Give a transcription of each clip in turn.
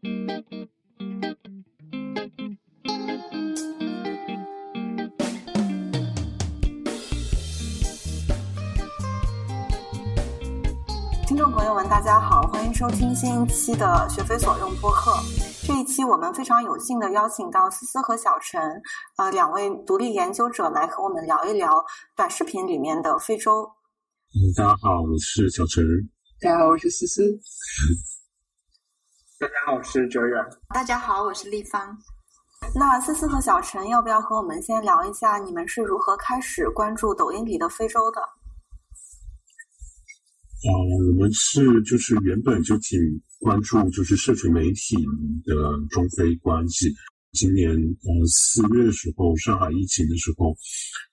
听众朋友们，大家好，欢迎收听新一期的学非所用播客。这一期我们非常有幸的邀请到思思和小陈，呃，两位独立研究者来和我们聊一聊短视频里面的非洲。嗯，大家好，我是小陈。大家好，我是思思。大家好，我是哲远。大家好，我是立方。那思思和小陈，要不要和我们先聊一下你们是如何开始关注抖音里的非洲的？啊，我们是就是原本就挺关注就是社群媒体的中非关系。今年呃四月的时候，上海疫情的时候，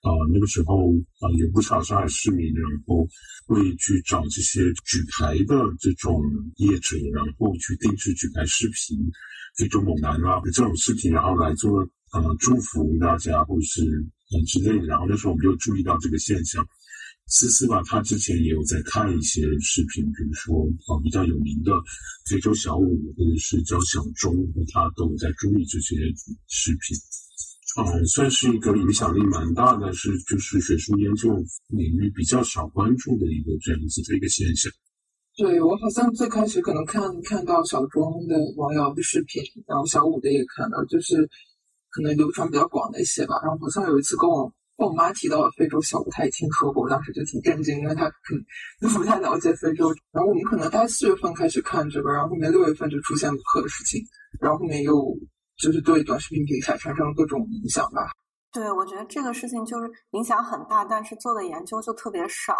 啊那个时候啊有不少上海市民，然后会去找这些举牌的这种业者，然后去定制举牌视频，非洲猛男啊这种视频，然后来做呃祝福大家或者是呃之类的。然后那时候我们就注意到这个现象。思思吧，他之前也有在看一些视频，比如说啊比较有名的非洲小舞，或者是叫小钟，他都有在注意这些视频。嗯，算是一个影响力蛮大的，是就是学术研究领域比较少关注的一个这样子的一个现象。对我好像最开始可能看看到小钟的王瑶的视频，然后小五的也看到，就是可能流传比较广的一些吧。然后好像有一次跟我。我妈提到了非洲小舞，她也听说过，我当时就挺震惊，因为她可能不太了解非洲。然后我们可能大概四月份开始看这个，然后后面六月份就出现卢克的事情，然后后面又就是对短视频平台产生了各种影响吧。对，我觉得这个事情就是影响很大，但是做的研究就特别少。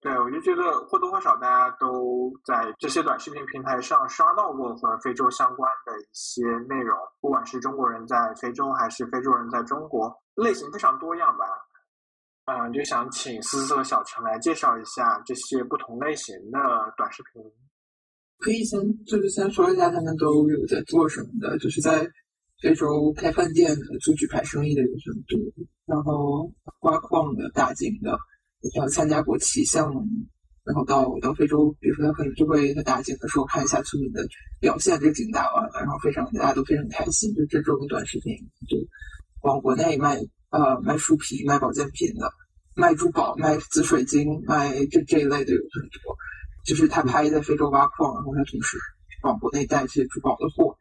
对，我就觉得或多或少大家都在这些短视频平台上刷到过和非洲相关的一些内容，不管是中国人在非洲，还是非洲人在中国。类型非常多样吧，嗯，就想请思思和小陈来介绍一下这些不同类型的短视频。可以先就是先说一下他们都有在做什么的，就是在非洲开饭店的、做举牌生意的有很多，然后挖矿的、打井的，要参加国企项目，然后到到非洲，比如说他可能就会在打井的时候看一下村民的表现，这井打完了，然后非常大家都非常开心，就这种短视频就。往国内卖呃卖树皮、卖保健品的，卖珠宝、卖紫水晶、卖这这一类的有很多。就是他拍在非洲挖矿，然后他同时往国内带一些珠宝的货。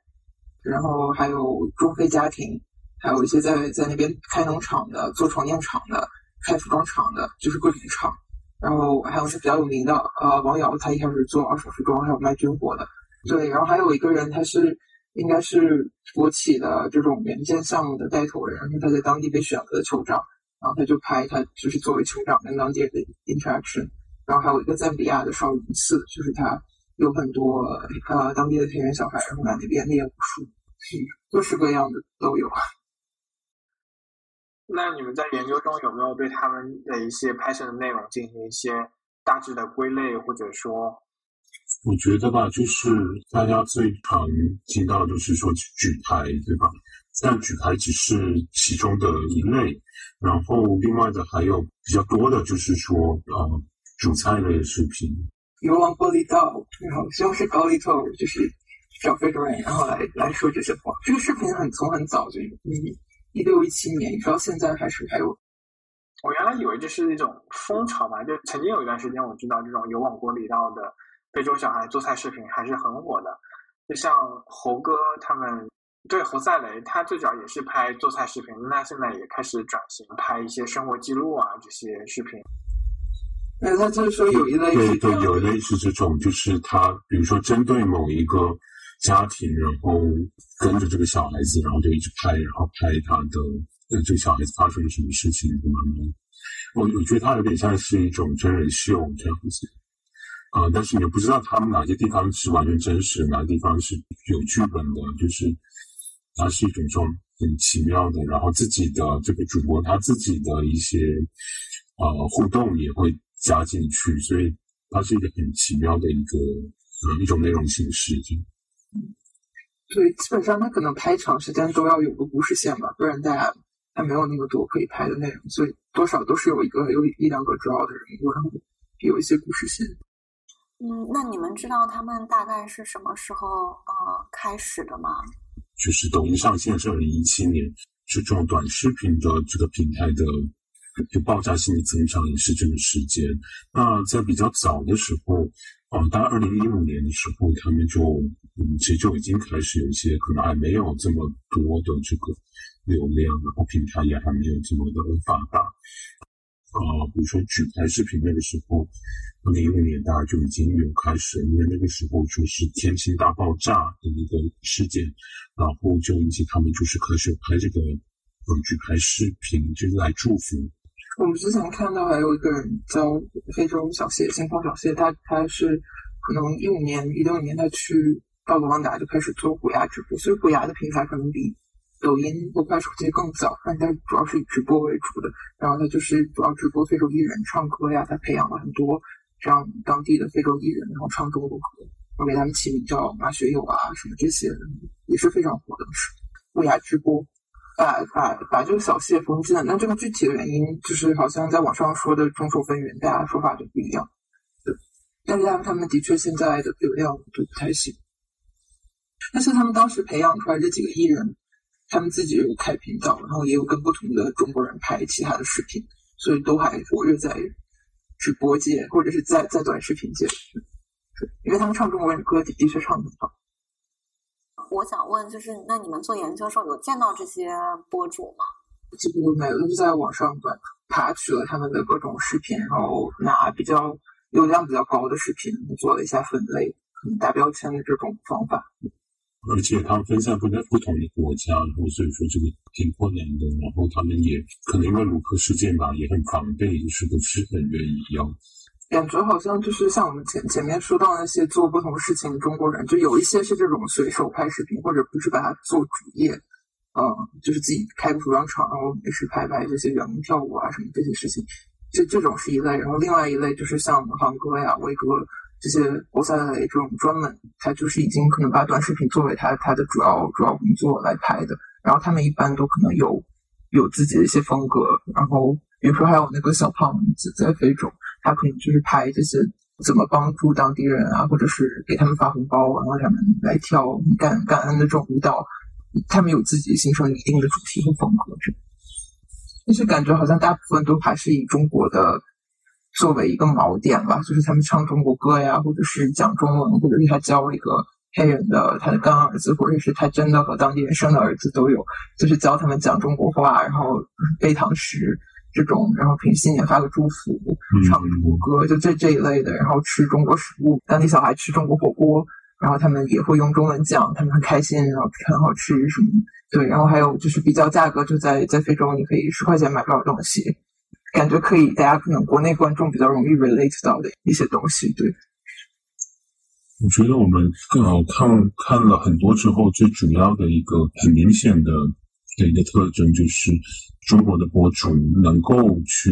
然后还有中非家庭，还有一些在在那边开农场的、做床垫厂的、开服装厂的，就是各种厂。然后还有是比较有名的呃王瑶，他一开始做二手服装，还有卖军火的。对，然后还有一个人，他是。应该是国企的这种援建项目的带头人，然后他在当地被选了酋长，然后他就拍他就是作为酋长跟当地的 interaction，然后还有一个赞比亚的少林寺，就是他有很多呃当地的田园小孩，然后在那边练武术，各式各样的都有。那你们在研究中有没有对他们的一些拍摄的内容进行一些大致的归类，或者说？我觉得吧，就是大家最常听到就是说举牌，对吧？但举牌只是其中的一类，然后另外的还有比较多的，就是说呃，主菜类视频。游往玻璃道，然后西红柿高丽豆，就是找非洲人，然后来来说这些话。这个视频很从很早就一一六一七年，一直到现在还是还有。我原来以为这是一种风潮吧，就曾经有一段时间我知道这种有往玻璃道的。非洲小孩做菜视频还是很火的，就像猴哥他们，对侯赛雷，他最早也是拍做菜视频，那现在也开始转型拍一些生活记录啊这些视频。那他就是说有一类对对，有一类是这种，就是他比如说针对某一个家庭，然后跟着这个小孩子，然后就一直拍，然后拍他的呃这个小孩子发生了什么事情，慢慢，我我觉得他有点像是一种真人秀这样子。啊，但是你又不知道他们哪些地方是完全真实，哪些地方是有剧本的，就是它是一种这种很奇妙的，然后自己的这个主播他自己的一些呃互动也会加进去，所以它是一个很奇妙的一个呃一种内容形式。对，基本上他可能拍长时间都要有个故事线吧，不然大家还没有那么多可以拍的内容，所以多少都是有一个有一两个主要的人物，然后有一些故事线。嗯，那你们知道他们大概是什么时候呃开始的吗？就是抖音上线是二零一七年，是这种短视频的这个平台的就爆炸性的增长也是这个时间。那在比较早的时候，啊，当二零一五年的时候，他们就嗯，其实就已经开始有一些可能还没有这么多的这个流量，然后平台也还没有这么的发达。啊，比如说举牌视频那个时候，二零一五年大家就已经有开始，因为那个时候就是天津大爆炸的那个事件，然后就引起他们就是开始拍这个呃举牌视频，就是来祝福。我们之前看到还有一个人叫非洲小谢，新丰小谢，他他是可能一五年、一六年他去到卢旺达就开始做虎牙直播，所以虎牙的平台可能比。抖音或快手这些更早，但他主要是以直播为主的。然后他就是主要直播非洲艺人唱歌呀，他培养了很多这样当地的非洲艺人，然后唱中国歌。我给他们起名叫马学友啊，什么这些也是非常火的。是虎牙直播，把把把这个小谢封禁了。那这个具体的原因，就是好像在网上说的众说纷纭，大家说法就不一样。但是他们他们的确现在的流量都不太行。但是他们当时培养出来这几个艺人。他们自己有开频道，然后也有跟不同的中国人拍其他的视频，所以都还活跃在直播界或者是在在短视频界。因为他们唱中国人歌的的确唱的很好。我想问，就是那你们做研究的时候有见到这些博主吗？几乎都没有，就是在网上对爬取了他们的各种视频，然后拿比较流量比较高的视频做了一下分类，可能打标签的这种方法。而且他们分散不在不同的国家，然后所以说这个挺困难的。然后他们也可能因为卢克事件吧，也很防备，就是不是很愿意要。感觉好像就是像我们前前面说到那些做不同事情的中国人，就有一些是这种随手拍视频，或者不是把它做主业，嗯，就是自己开个服装厂，然后没事拍拍这些员工跳舞啊什么这些事情，这这种是一类。然后另外一类就是像航哥呀、威哥。这些博塞雷这种专门，他就是已经可能把短视频作为他他的主要主要工作来拍的。然后他们一般都可能有有自己的一些风格。然后比如说还有那个小胖子在非洲，他可能就是拍这些怎么帮助当地人啊，或者是给他们发红包，然后他们来跳感感恩的这种舞蹈。他们有自己形成一定的主题和风格，但是感觉好像大部分都还是以中国的。作为一个锚点吧，就是他们唱中国歌呀，或者是讲中文，或者是他教一个黑人的他的干儿子，或者是他真的和当地人生的儿子都有，就是教他们讲中国话，然后背唐诗这种，然后平新年发个祝福，唱中国歌，就这这一类的，然后吃中国食物，当地小孩吃中国火锅，然后他们也会用中文讲，他们很开心，然后很好吃什么，对，然后还有就是比较价格，就在在非洲你可以十块钱买不少东西。感觉可以，大家可能国内观众比较容易 relate 到的一些东西，对。我觉得我们更好看看了很多之后，最主要的一个很明显的的一个特征，就是中国的博主能够去，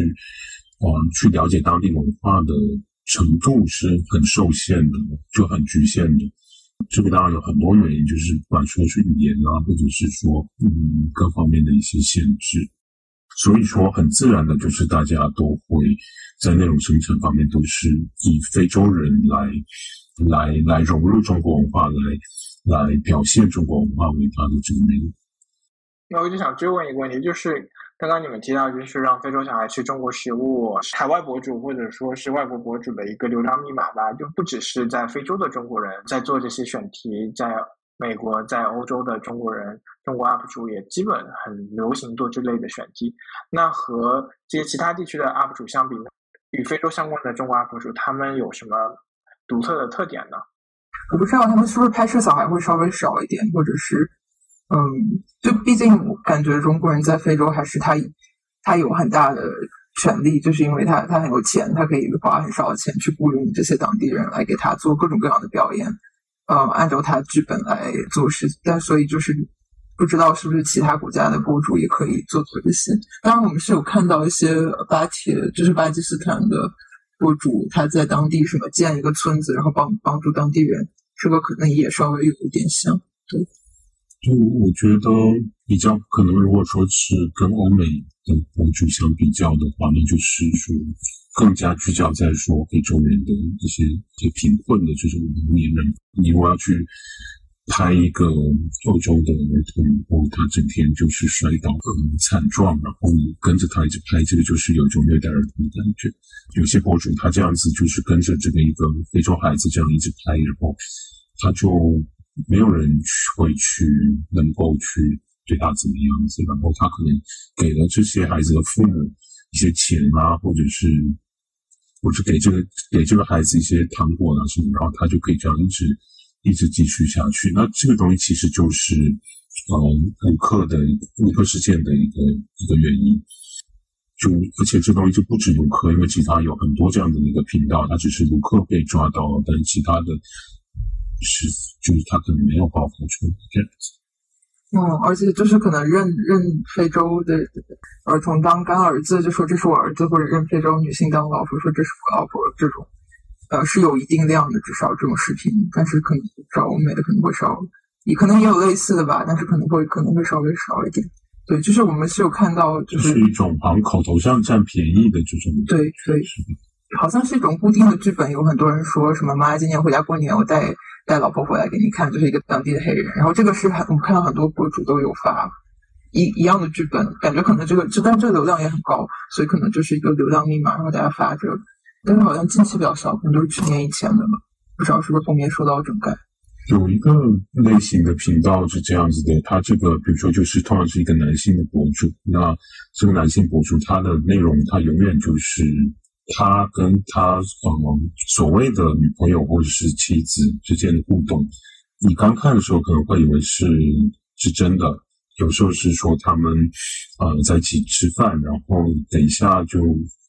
呃，去了解当地文化的程度是很受限的，就很局限的。这个当然有很多原因，就是不管说是语言啊，或者是说嗯各方面的一些限制。所以说，很自然的，就是大家都会在内容生产方面都是以非洲人来来来融入中国文化，来来表现中国文化为他的这个内容。那我就想追问一个问题，就是刚刚你们提到，就是让非洲小孩吃中国食物，海外博主或者说是外国博主的一个流量密码吧，就不只是在非洲的中国人在做这些选题，在。美国在欧洲的中国人，中国 UP 主也基本很流行做这类的选题。那和这些其他地区的 UP 主相比，与非洲相关的中国 UP 主，他们有什么独特的特点呢？我不知道他们是不是拍摄小孩会稍微少一点，或者是，嗯，就毕竟我感觉中国人在非洲还是他他有很大的权利，就是因为他他很有钱，他可以花很少的钱去雇佣这些当地人来给他做各种各样的表演。呃，按照他剧本来做事，但所以就是不知道是不是其他国家的博主也可以做做这些。当然，我们是有看到一些巴铁，就是巴基斯坦的博主，他在当地什么建一个村子，然后帮帮助当地人，这个可能也稍微有一点像。对，就我觉得比较可能，如果说是跟欧美的博主相比较的话，那就是说更加聚焦在说非洲人的一些一些贫困的这种农民人。你如果要去拍一个欧洲的儿童，然后他整天就是摔倒很惨状，然后你跟着他一直拍，这个就是有一种虐待儿童的感觉。有些博主他这样子就是跟着这个一个非洲孩子这样一直拍，然后他就没有人去会去能够去对他怎么样子，然后他可能给了这些孩子的父母一些钱啊，或者是或者给这个给这个孩子一些糖果啊什么，然后他就可以这样一直。一直继续下去，那这个东西其实就是，呃，卢克的卢克事件的一个一个原因。就而且这东西就不止卢克，因为其他有很多这样的一个频道，他只是卢克被抓到，但其他的，是就是他可能没有爆发出来这样子。嗯，而且就是可能认认非洲的儿童当干儿子，就说这是我儿子，或者认非洲女性当老婆，说这是我老婆这种。呃，是有一定量的，至少这种视频，但是可能找欧美的可能会少，也可能也有类似的吧，但是可能会可能会稍微少一点。对，就是我们是有看到，就是一种好像口头上占便宜的这种。对对，好像是一种固定的剧本。有很多人说什么妈今年回家过年，我带带老婆回来给你看，就是一个当地的黑人。然后这个是很我们看到很多博主都有发一一样的剧本，感觉可能这个这但这个流量也很高，所以可能就是一个流量密码，然后大家发这个。但是好像近期比较少，可能都是去年以前的了。不知道是不是后面受到整改。有一个类型的频道是这样子的，他这个比如说就是通常是一个男性的博主，那这个男性博主他的内容他永远就是他跟他嗯所谓的女朋友或者是妻子之间的互动。你刚看的时候可能会以为是是真的，有时候是说他们呃在一起吃饭，然后等一下就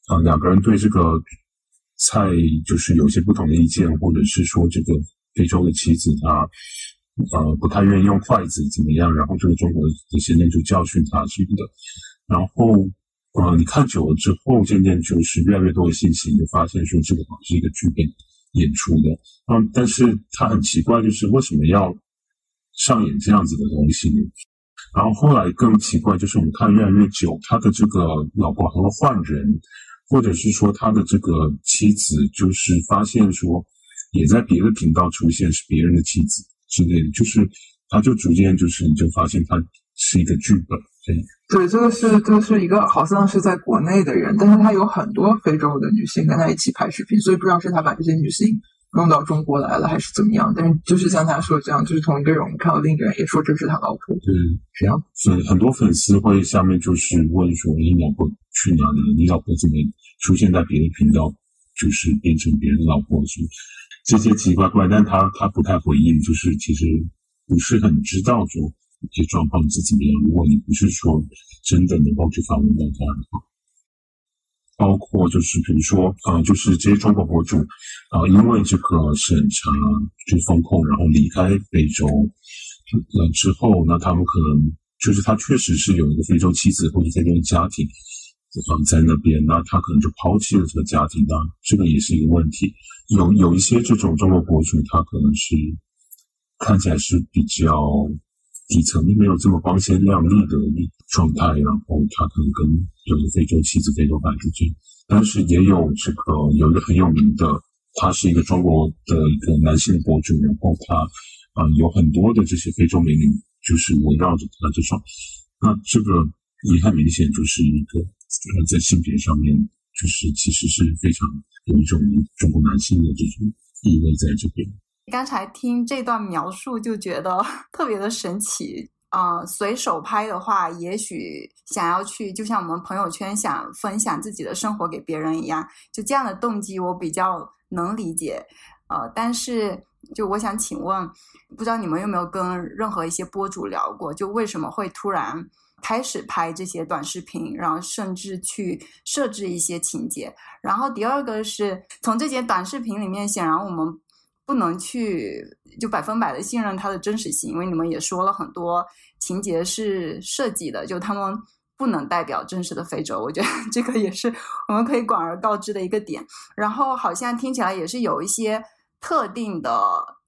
啊两个人对这个。菜就是有些不同的意见，或者是说这个非洲的妻子她呃不太愿意用筷子怎么样，然后这个中国的先生就教训他什么的，然后呃你看久了之后，渐渐就是越来越多的信息，你就发现说这个好像是一个剧本演出的，嗯，但是他很奇怪，就是为什么要上演这样子的东西呢？然后后来更奇怪，就是我们看越来越久，他的这个老婆还会换人。或者是说他的这个妻子，就是发现说也在别的频道出现是别人的妻子之类的，就是他就逐渐就是你就发现他是一个剧本，对。对，这个是这个是一个好像是在国内的人，但是他有很多非洲的女性跟他一起拍视频，所以不知道是他把这些女性弄到中国来了还是怎么样。但是就是像他说这样，就是同一个人，看到另一个人也说这是他老婆，对，这样。所以很多粉丝会下面就是问说你老婆去哪里？你老婆怎么？出现在别的频道，就是变成别人的老婆，是这些奇奇怪怪，但他他不太回应，就是其实不是很知道说这些状况是怎么样。如果你不是说真的能够去访问到他的话，包括就是比如说啊，就是这些中国博主啊，因为这个审查就风控，然后离开非洲了之后，那他们可能就是他确实是有一个非洲妻子或者非洲家庭。放在那边，那他可能就抛弃了这个家庭，那这个也是一个问题。有有一些这种中国博主，他可能是看起来是比较底层，没有这么光鲜亮丽的状态，然后他可能跟就是非洲妻子、非洲版主间，但是也有这个有一个很有名的，他是一个中国的一个男性的博主，然后他啊有很多的这些非洲美女，就是围绕着他这种，那这个也很明显就是一个。在性别上面，就是其实是非常有一种中国男性的这种意味在这边。刚才听这段描述就觉得 特别的神奇啊！随手拍的话，也许想要去，就像我们朋友圈想分享自己的生活给别人一样，就这样的动机我比较能理解。呃，但是就我想请问，不知道你们有没有跟任何一些博主聊过，就为什么会突然？开始拍这些短视频，然后甚至去设置一些情节。然后第二个是从这些短视频里面，显然我们不能去就百分百的信任它的真实性，因为你们也说了很多情节是设计的，就他们不能代表真实的非洲。我觉得这个也是我们可以广而告之的一个点。然后好像听起来也是有一些特定的。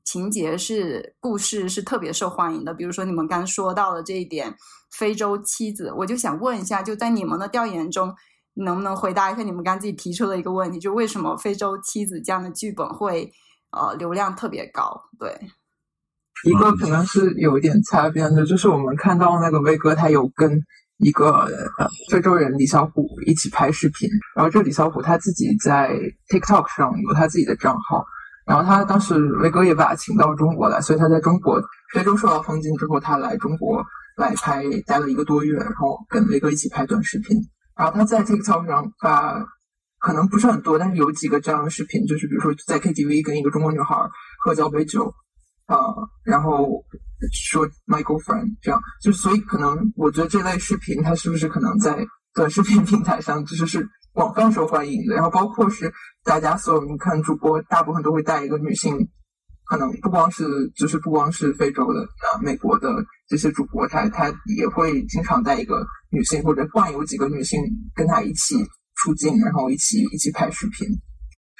情节是故事是特别受欢迎的，比如说你们刚说到的这一点，非洲妻子，我就想问一下，就在你们的调研中，能不能回答一下你们刚自己提出的一个问题，就为什么《非洲妻子》这样的剧本会呃流量特别高？对，一个可能是有一点擦边的，就是我们看到那个威哥他有跟一个呃非洲人李小虎一起拍视频，然后这李小虎他自己在 TikTok 上有他自己的账号，然后他当时威哥也把他请到中国来，所以他在中国非洲受到封禁之后，他来中国来拍，待了一个多月，然后跟威哥一起拍短视频。然后他在 TikTok 上发，可能不是很多，但是有几个这样的视频，就是比如说在 KTV 跟一个中国女孩喝交杯酒，啊，然后说 My girlfriend 这样，就所以可能我觉得这类视频它是不是可能在短视频平台上就是是广泛受欢迎的，然后包括是大家所有你看主播大部分都会带一个女性，可能不光是就是不光是非洲的啊，美国的这些主播他他也会经常带一个。女性或者换有几个女性跟他一起出镜，然后一起一起拍视频。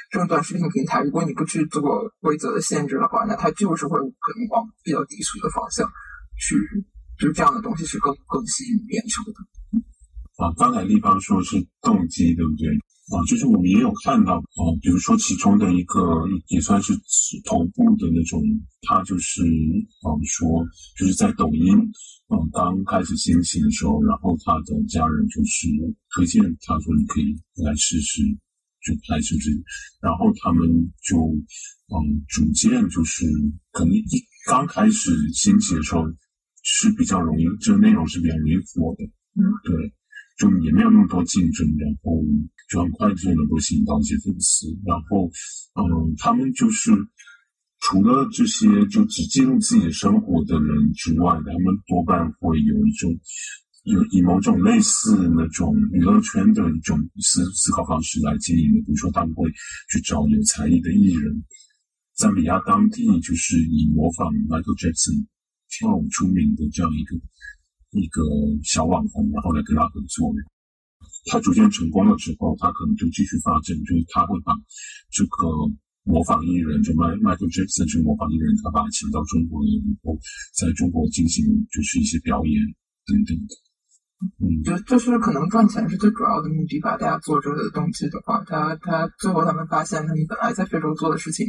这种短视频平台，如果你不去做规则的限制的话，那它就是会可能往比较低俗的方向去，就是这样的东西是更更吸引眼球的。啊，刚才立方说是动机，对不对？啊，就是我们也有看到啊，比如说其中的一个也算是头部的那种，他就是啊说就是在抖音。嗯，刚开始兴起的时候，然后他的家人就是推荐他说你可以来试试，就来试试。然后他们就嗯，逐渐就是可能一刚开始兴起的时候是比较容易，这个内容是比较容易火的，嗯，对，就也没有那么多竞争，然后就很快就能够吸引到一些粉丝。然后嗯，他们就是。除了这些就只记录自己的生活的人之外，他们多半会有一种有以某种类似那种娱乐圈的一种思思考方式来经营的。比如说，他们会去找有才艺的艺人，赞比亚当地就是以模仿 Michael Jackson 跳舞出名的这样一个一个小网红，然后来跟他合作。他逐渐成功了之后，他可能就继续发展，就是他会把这个。模仿艺人，就 Michael Jackson 这个模仿艺人，他把他请到中国以后，在中国进行就是一些表演等等的。嗯，就就是可能赚钱是最主要的目的吧。大家做这个东西的话，他他最后他们发现，他们本来在非洲做的事情，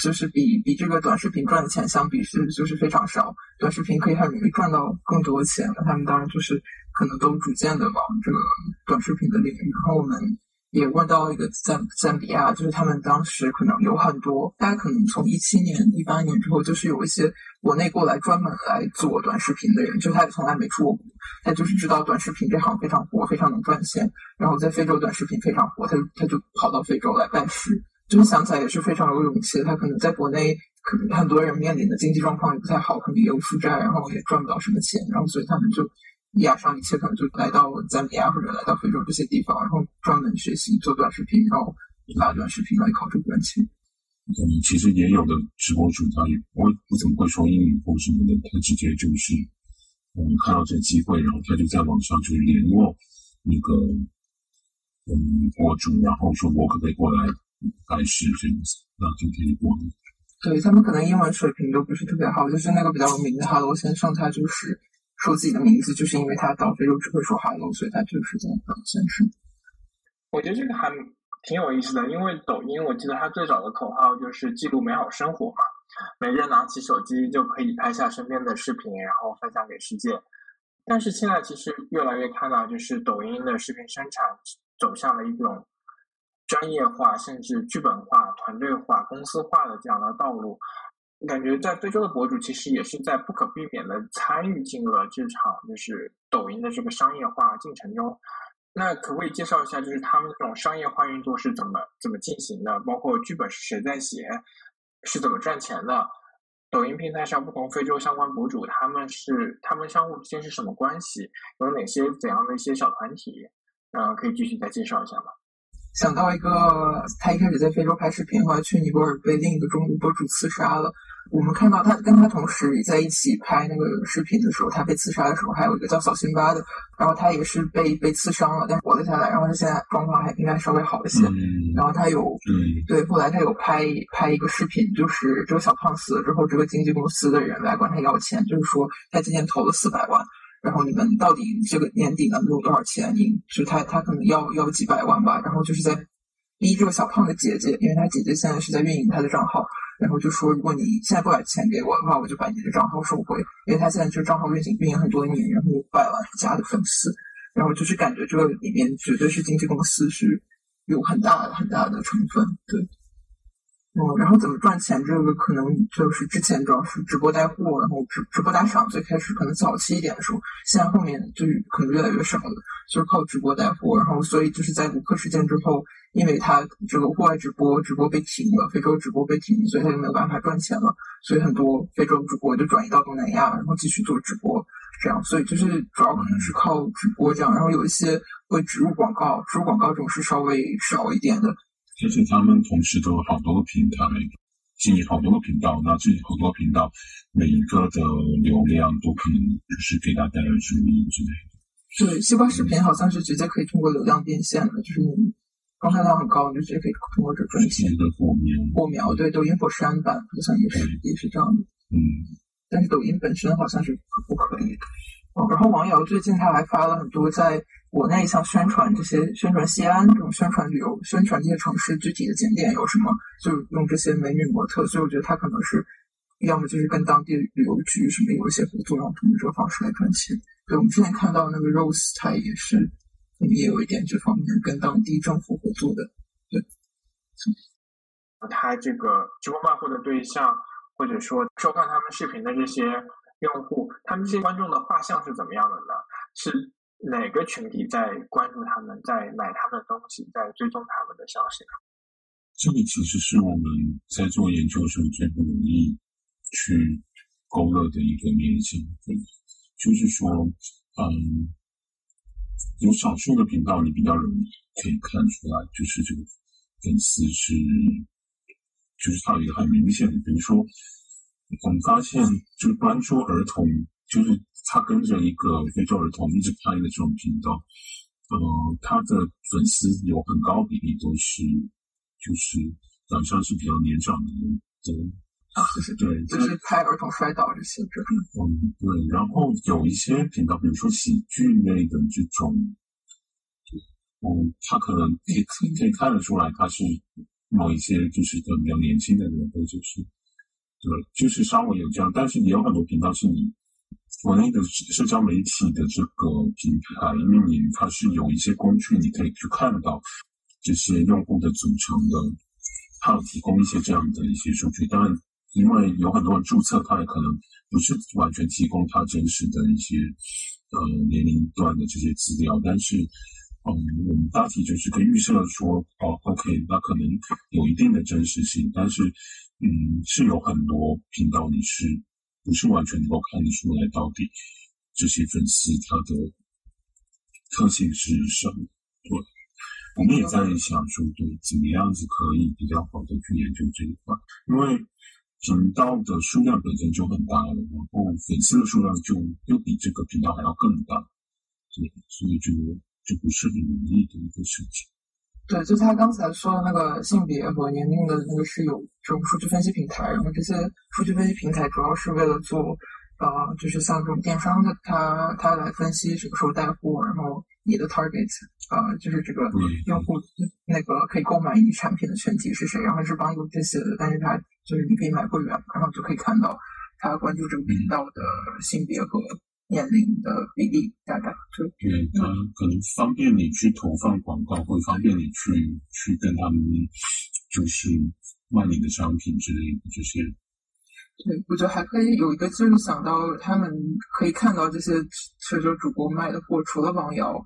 就是比比这个短视频赚的钱相比是就是非常少。短视频可以很容易赚到更多钱，那他们当然就是可能都逐渐的往这个短视频的领域。然后我们。也问到一个赞赞比亚，就是他们当时可能有很多，大家可能从一七年、一八年之后，就是有一些国内过来专门来做短视频的人，就他从来没出过国，他就是知道短视频这行非常火，非常能赚钱，然后在非洲短视频非常火，他他就跑到非洲来办事，就是想起来也是非常有勇气。他可能在国内，可能很多人面临的经济状况也不太好，可能也有负债，然后也赚不到什么钱，然后所以他们就。压上一切，可能就来到赞比亚或者来到非洲这些地方，然后专门学习做短视频，然后发短视频来靠这个赚钱。嗯，其实也有的直播主他也不会不怎么会说英语或什么的，他直接就是我们看到这个机会，然后他就在网上就联络那个嗯博主，然后说我可不可以过来拍视这样子，那就可以过来。对他们可能英文水平都不是特别好，就是那个比较有名的哈罗先生，他就是。说自己的名字，就是因为他到非洲只会说 “hello”，所以他就是这样先生。我觉得这个还挺有意思的，因为抖音，我记得它最早的口号就是记录美好生活嘛，每个人拿起手机就可以拍下身边的视频，然后分享给世界。但是现在其实越来越看到，就是抖音的视频生产走向了一种专业化，甚至剧本化、团队化、公司化的这样的道路。感觉在非洲的博主其实也是在不可避免的参与进了这场就是抖音的这个商业化进程中。那可不可以介绍一下，就是他们这种商业化运作是怎么怎么进行的？包括剧本是谁在写，是怎么赚钱的？抖音平台上不同非洲相关博主，他们是他们相互之间是什么关系？有哪些怎样的一些小团体？嗯，可以继续再介绍一下吗？想到一个，他一开始在非洲拍视频，后来去尼泊尔被另一个中国博主刺杀了。我们看到他跟他同时在一起拍那个视频的时候，他被刺杀的时候，还有一个叫小辛巴的，然后他也是被被刺伤了，但活了下来，然后他现在状况还应该稍微好一些。然后他有对后来他有拍拍一个视频，就是这个小胖死了之后，这个经纪公司的人来管他要钱，就是说他今年投了四百万。然然后你们到底这个年底能有多少钱？你就他他可能要要几百万吧，然后就是在逼这个小胖的姐姐，因为他姐姐现在是在运营他的账号，然后就说如果你现在不把钱给我的话，我就把你的账号收回，因为他现在这个账号运行运营很多年，然后有百万加的粉丝，然后就是感觉这个里面绝对是经纪公司是有很大很大的成分，对。嗯，然后怎么赚钱？这个可能就是之前主要是直播带货，然后直直播打赏。最开始可能早期一点的时候，现在后面就是可能越来越少了，就是靠直播带货。然后所以就是在卢克事件之后，因为他这个户外直播直播被停了，非洲直播被停，所以他就没有办法赚钱了。所以很多非洲主播就转移到东南亚，然后继续做直播，这样。所以就是主要可能是靠直播这样。然后有一些会植入广告，植入广告这种是稍微少一点的。而且他们同时都有好多个平台，经营好多个频道，那这好多频道每一个的流量都可能就是给他带来收益之类的。对，西瓜视频好像是直接可以通过流量变现的，就是你观看量很高，你就直接可以通过这赚钱。的火苗，火苗对，抖音火山版好像也是也是这样的。嗯，但是抖音本身好像是不可以的。哦，然后王瑶最近他还发了很多在。国内像宣传这些，宣传西安这种宣传旅游，宣传这些城市具体的景点有什么，就用这些美女模特，所以我觉得他可能是，要么就是跟当地旅游局什么有一些合作，然后通过这个方式来赚钱。对，我们之前看到那个 Rose，他也是，也有一点这方面跟当地政府合作的。对，他这个直播卖货的对象，或者说收看他们视频的这些用户，他们这些观众的画像是怎么样的呢？是。哪个群体在关注他们，在买他们的东西，在追踪他们的消息呢？这个其实是我们在做研究时候最不容易去勾勒的一个面向。就是说，嗯，有少数的频道你比较容易可以看出来，就是这个粉丝是，就是它有一个很明显的，比如说，我们发现就是关注儿童。就是他跟着一个非洲儿童一直拍的这种频道，呃，他的粉丝有很高比例都是，就是长相是比较年长的人，啊，就是对，就是拍儿童摔倒这些这。嗯，对。然后有一些频道，比如说喜剧类的这种，嗯，他可能可以可以看得出来，他是某一些就是比较年轻的人，或者是，对，就是稍微有这样，但是也有很多频道是你。国内的社交媒体的这个平台运营，它是有一些工具，你可以去看到这些用户的组成的，它有提供一些这样的一些数据。当然，因为有很多人注册，它也可能不是完全提供它真实的一些呃年龄段的这些资料。但是，嗯，我们大体就是可以预设说，哦，OK，那可能有一定的真实性。但是，嗯，是有很多频道你是。不是完全能够看得出来到底这些粉丝他的特性是什么。对，我们也在想说，对，怎么样子可以比较好的去研究这一块，因为频道的数量本身就很大了，然后粉丝的数量就又比这个频道还要更大，对，所以这个就不是很容易的一个事情。对，就是他刚才说的那个性别和年龄的那个是有这种数据分析平台，然后这些数据分析平台主要是为了做，呃，就是像这种电商的，他他来分析什么时候带货，然后你的 target，呃，就是这个用户那个可以购买你产品的群体是谁，然后是帮助这些的，但是他就是你可以买会员，然后就可以看到他关注这个频道的性别和。年龄的比例大概就对它可能方便你去投放广告，或方便你去去跟他们就是卖你的商品之类的这些。对，我觉得还可以有一个，就是想到他们可以看到这些社交主播卖的货，除了王瑶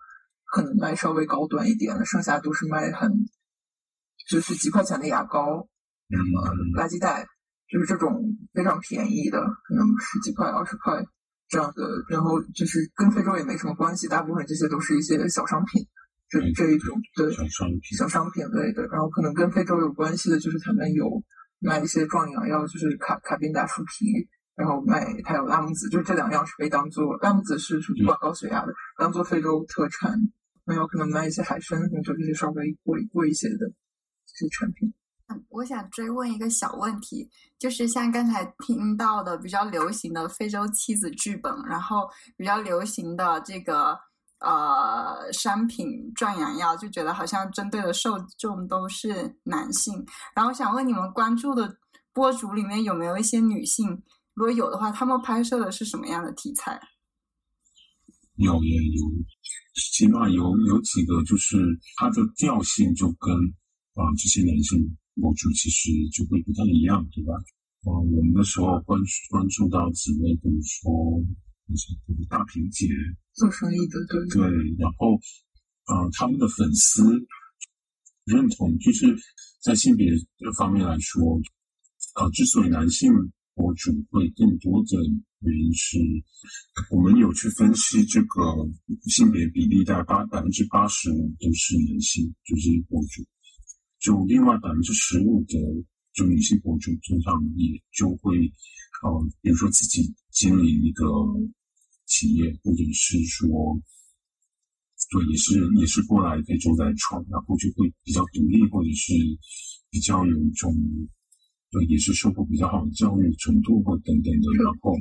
可能卖稍微高端一点的，剩下都是卖很就是几块钱的牙膏，什么垃圾袋，就是这种非常便宜的，可能十几块、二十块。这样的，然后就是跟非洲也没什么关系，大部分这些都是一些小商品，这这一种对小商品小商品类的，然后可能跟非洲有关系的，就是他们有卖一些壮阳药，就是卡卡宾达树皮，然后卖还有拉姆子，就是这两样是被当做拉姆子是属于管高血压的，当做非洲特产，没有可能卖一些海参，就这些稍微贵贵一些的这些产品。我想追问一个小问题，就是像刚才听到的比较流行的非洲妻子剧本，然后比较流行的这个呃商品壮阳药，就觉得好像针对的受众都是男性。然后想问你们关注的博主里面有没有一些女性？如果有的话，他们拍摄的是什么样的题材？有也有，起码有有几个，就是它的调性就跟啊这些男性博主其实就会不太一样，对吧？啊，我们那时候关关注到几位，比如说大平姐做生意的，对对，然后啊他们的粉丝认同，就是在性别这方面来说，啊，之所以男性博主会更多的。原因是，我们有去分析这个性别比例，大概八百分之八十五都是男性，就是博主，就另外百分之十五的就女性博主，通常也就会，呃，比如说自己经营一个企业，或者是说，对，也是也是过来非洲来创，然后就会比较独立，或者是比较有一种，对，也是受过比较好的教育程度或等等的，然后。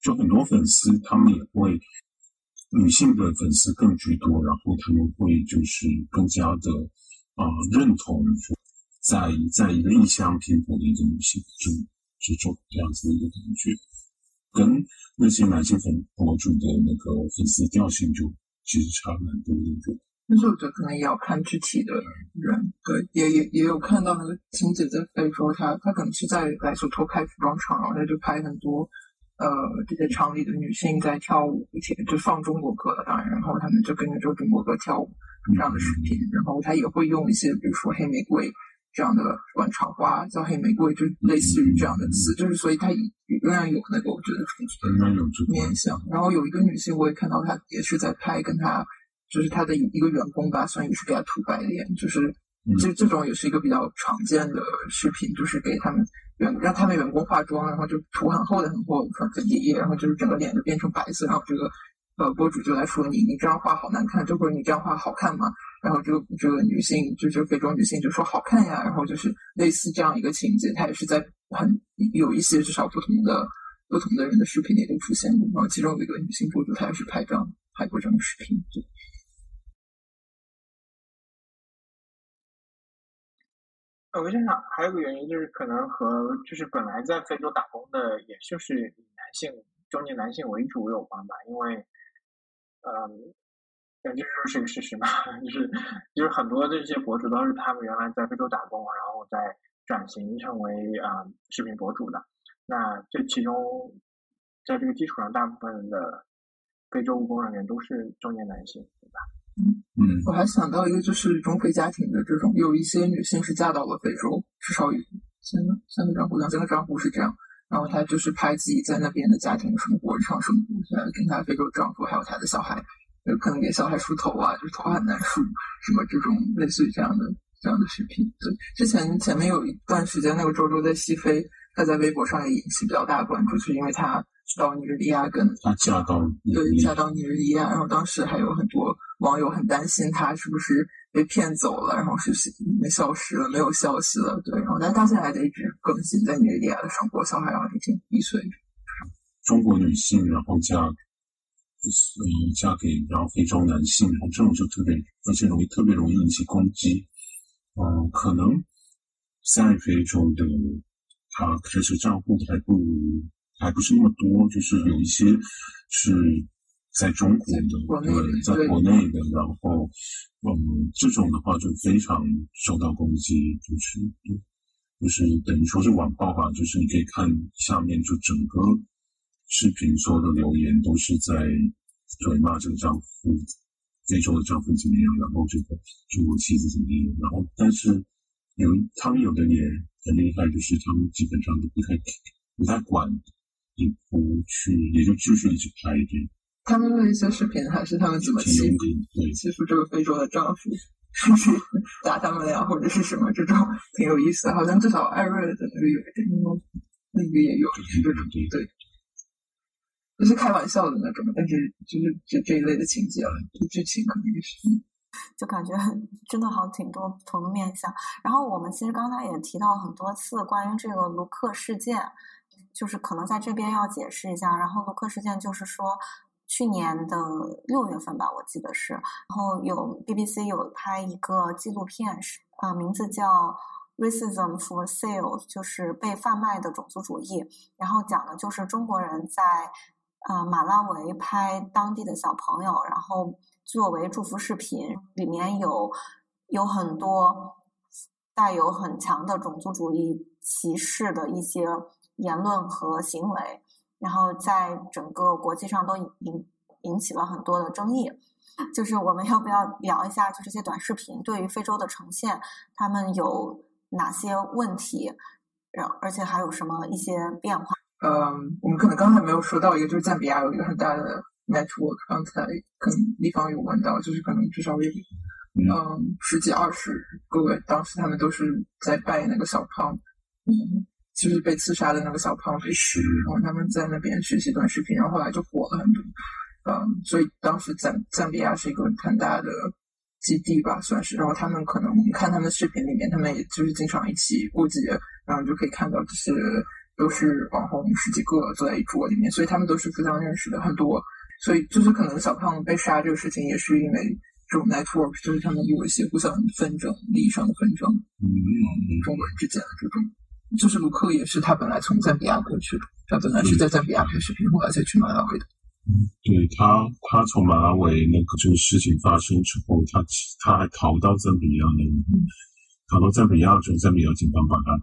就很多粉丝，他们也会女性的粉丝更居多，然后他们会就是更加的啊认同，在在一个异乡拼搏的一个女性中之中这样子的一个感觉，跟那些男性粉博主的那个粉丝调性就其实差蛮多的。但是我觉得可能也要看具体的人，对，也也也有看到那个晴姐在非洲，她她可能是在来索托开服装厂，然后她就拍很多。呃，这些厂里的女性在跳舞，且就放中国歌了，当然，然后他们就跟着这个中国歌跳舞这样的视频，然后他也会用一些，比如说黑玫瑰这样的晚长花叫黑玫瑰，就类似于这样的词，就是所以他仍然有那个我觉得面相。然后有一个女性，我也看到她也是在拍，跟她就是她的一个员工吧，算也是给她涂白脸，就是这这种也是一个比较常见的视频，就是给他们。员让他们员工化妆，然后就涂很厚的很厚的粉粉底液，然后就是整个脸就变成白色。然后这个呃博主就来说你你这样画好难看，就或者你这样画好看吗？然后这个这个女性就就非洲女性就说好看呀。然后就是类似这样一个情节，她也是在很有一些至少不同的不同的人的视频里都出现过。然后其中有一个女性博主，她也是拍这样拍过这样的视频。我在想，还有个原因就是可能和就是本来在非洲打工的，也就是男性中年男性为主有关吧。因为，嗯，这 就是一个事实嘛，就是就是很多这些博主都是他们原来在非洲打工，然后再转型成为啊视频博主的。那这其中，在这个基础上，大部分的非洲务工人员都是中年男性，对吧？嗯，我还想到一个，就是中非家庭的这种，有一些女性是嫁到了非洲，至少有三个三个账户，两三个账户是这样。然后她就是拍自己在那边的家庭生活、日常生活，跟她非洲丈夫还有她的小孩，可能给小孩梳头啊，就是头很难梳，什么这种类似于这样的这样的视频。对，之前前面有一段时间，那个周周在西非，她在微博上也引起比较大的关注，是因为她。到尼日利亚跟他嫁到对嫁到尼日利亚，然后当时还有很多网友很担心他是不是被骗走了，然后是没消失了，没有消息了。对，然后但是他现在还在一直更新在尼日利亚的生活，小孩好像已经一岁。中国女性然后嫁，嗯，嫁给然后非洲男性，然后这种就特别而且容易特别容易引起攻击。嗯，可能在非洲的他开设账户还不如。还不是那么多，就是有一些是在中国的，对，在国内的，然后，嗯，这种的话就非常受到攻击，就是，就是等于说是网暴吧，就是你可以看下面就整个视频所有的留言都是在对骂这个丈夫，非洲的丈夫怎么样，然后这个中国妻子怎么样，然后但是有他们有的也很厉害，就是他们基本上都不太不太管。也不去，也就继续一直拍一点。他们的一些视频还是他们怎么欺负 欺负这个非洲的丈夫，打他们呀，或者是什么这种，挺有意思的。好像至少艾瑞的那个有一点，那个也有这种对，就是开玩笑的那种，但是就是这这一类的情节了，剧情可能也是。就感觉很真的好挺多不同的面相。然后我们其实刚才也提到很多次关于这个卢克事件，就是可能在这边要解释一下。然后卢克事件就是说，去年的六月份吧，我记得是，然后有 BBC 有拍一个纪录片，是呃名字叫。Racism for sale 就是被贩卖的种族主义，然后讲的就是中国人在呃马拉维拍当地的小朋友，然后作为祝福视频，里面有有很多带有很强的种族主义歧视的一些言论和行为，然后在整个国际上都引引起了很多的争议。就是我们要不要聊一下，就这些短视频对于非洲的呈现，他们有。哪些问题，然而且还有什么一些变化？嗯，我们可能刚才没有说到一个，就是赞比亚有一个很大的 network，刚才可能地方有问到，就是可能至少有嗯十几二十个，当时他们都是在拜那个小胖，嗯，就是被刺杀的那个小胖为师，然后他们在那边学习短视频，然后后来就火了很多，嗯，所以当时赞赞比亚是一个很大的。基地吧，算是。然后他们可能看他们视频里面，他们也就是经常一起过节，然后就可以看到这些都是网红十几个坐在一桌里面，所以他们都是互相认识的很多。所以就是可能小胖被杀这个事情，也是因为这种 network，就是他们有一些互相纷争、利益上的纷争。嗯，中国人之间的这种，就是卢克也是他本来从赞比亚过去的，他本来是在赞比亚拍视频，后来才去马拉维的。对他，他从马拉维那个这个事情发生之后，他他还逃到赞比亚呢，逃到赞比亚之后，赞比亚警方把他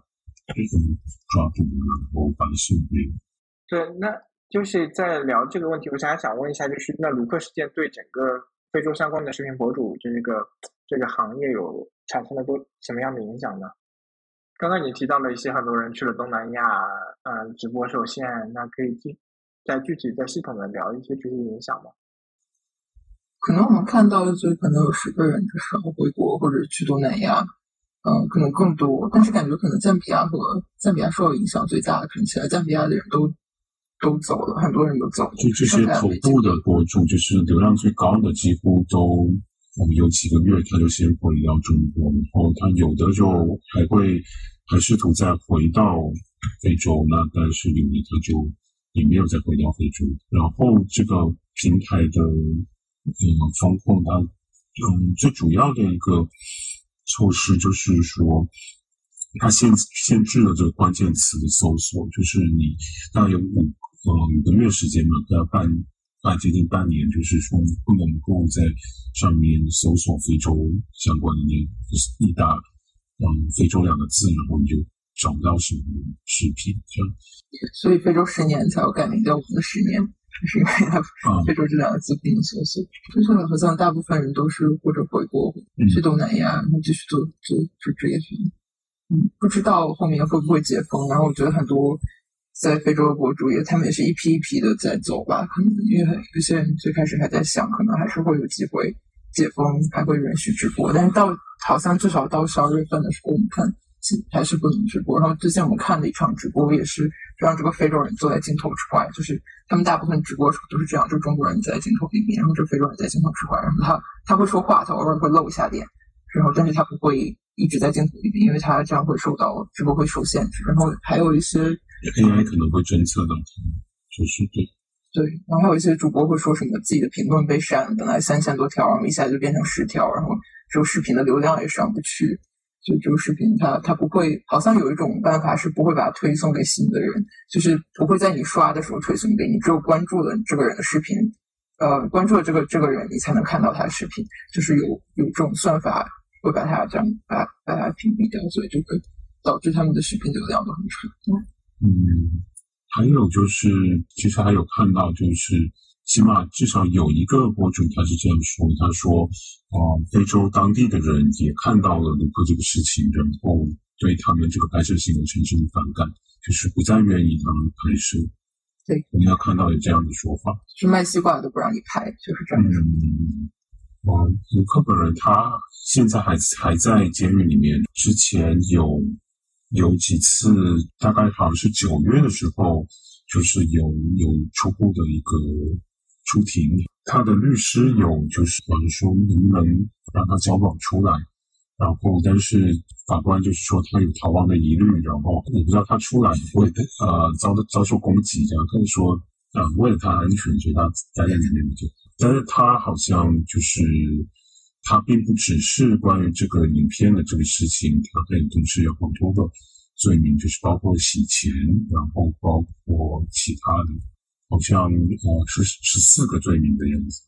抓住，然后把他送回。对，那就是在聊这个问题，我想想问一下，就是那卢克事件对整个非洲相关的视频博主这个这个行业有产生了多什么样的影响呢？刚刚你提到了一些很多人去了东南亚，嗯，直播受限，那可以进。再具体、再系统的聊一些这些影响吗？可能我们看到的就可能有十个人的时候回国或者去东南亚，嗯，可能更多。但是感觉可能赞比亚和赞比亚受到影响最大的，看起来赞比亚的人都都走了，很多人都走了。就这些头部的博主，就是流量最高的，几乎都我们有几个月他就先回到中国，然后他有的就还会还试图再回到非洲，那但是有的他就。也没有再回到非洲，然后这个平台的嗯风控，它嗯最主要的一个措施就是说，它限限制了这个关键词的搜索，就是你大概有五呃五个月时间嘛，要半半接近半年，就是说你不能够在上面搜索非洲相关的那就是一打嗯非洲两个字，然后你就。找不到什么视频，这样，所以非洲十年才要改名叫我们的十年，是因为它非洲这两个字不能搜索。非洲好像大部分人都是或者回国去东南亚，然后继续做做做职业生嗯，不知道后面会不会解封。然后我觉得很多在非洲的博主也，他们也是一批一批的在走吧。可能因为有些人最开始还在想，可能还是会有机会解封，还会允许直播。但是到好像至少到十二月份的时候，我们看。还是不能直播。然后之前我们看的一场直播也是让这个非洲人坐在镜头之外，就是他们大部分直播时候都是这样，就中国人在镜头里面，然后这非洲人在镜头之外。然后他他会说话，他偶尔会露一下脸，然后但是他不会一直在镜头里面，因为他这样会受到直播会受限制。然后还有一些 AI 可能会侦测到，就是对对。然后还有一些主播会说什么自己的评论被删，本来三千多条，然后一下就变成十条，然后这个视频的流量也上不去。就这个视频，它它不会，好像有一种办法是不会把它推送给新的人，就是不会在你刷的时候推送给你，只有关注了这个人的视频，呃，关注了这个这个人，你才能看到他的视频，就是有有这种算法会把它这样把把它屏蔽掉，所以就会导致他们的视频流量都很差。嗯，还有就是，其实还有看到就是。起码至少有一个博主他是这样说，他说，啊，非洲当地的人也看到了卢克这个事情，然后对他们这个拍摄行为产生反感，就是不再愿意他们拍摄。对，我们要看到有这样的说法，是卖西瓜都不让你拍，就是这样。嗯，啊，卢克本人他现在还还在监狱里面，之前有有几次，大概好像是九月的时候，就是有有初步的一个。出庭，他的律师有就是说能不能让他交保出来，然后但是法官就是说他有逃亡的疑虑，然后我不知道他出来会呃遭遭受攻击，这样可以说啊为了他安全，所以他待在里面就，但是他好像就是他并不只是关于这个影片的这个事情，他可能同时有很多个。罪名就是包括洗钱，然后包括其他的，好像呃是十四个罪名的样子。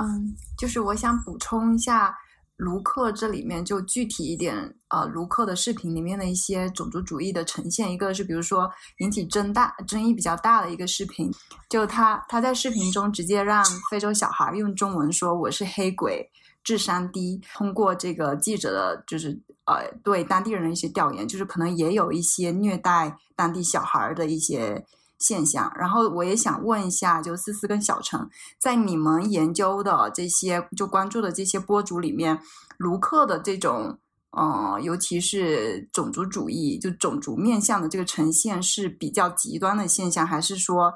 嗯，就是我想补充一下，卢克这里面就具体一点，呃，卢克的视频里面的一些种族主义的呈现，一个是比如说引起争大争议比较大的一个视频，就他他在视频中直接让非洲小孩用中文说我是黑鬼。智商低，通过这个记者的，就是呃，对当地人的一些调研，就是可能也有一些虐待当地小孩的一些现象。然后我也想问一下，就思思跟小陈，在你们研究的这些，就关注的这些博主里面，卢克的这种，嗯，尤其是种族主义，就种族面向的这个呈现是比较极端的现象，还是说？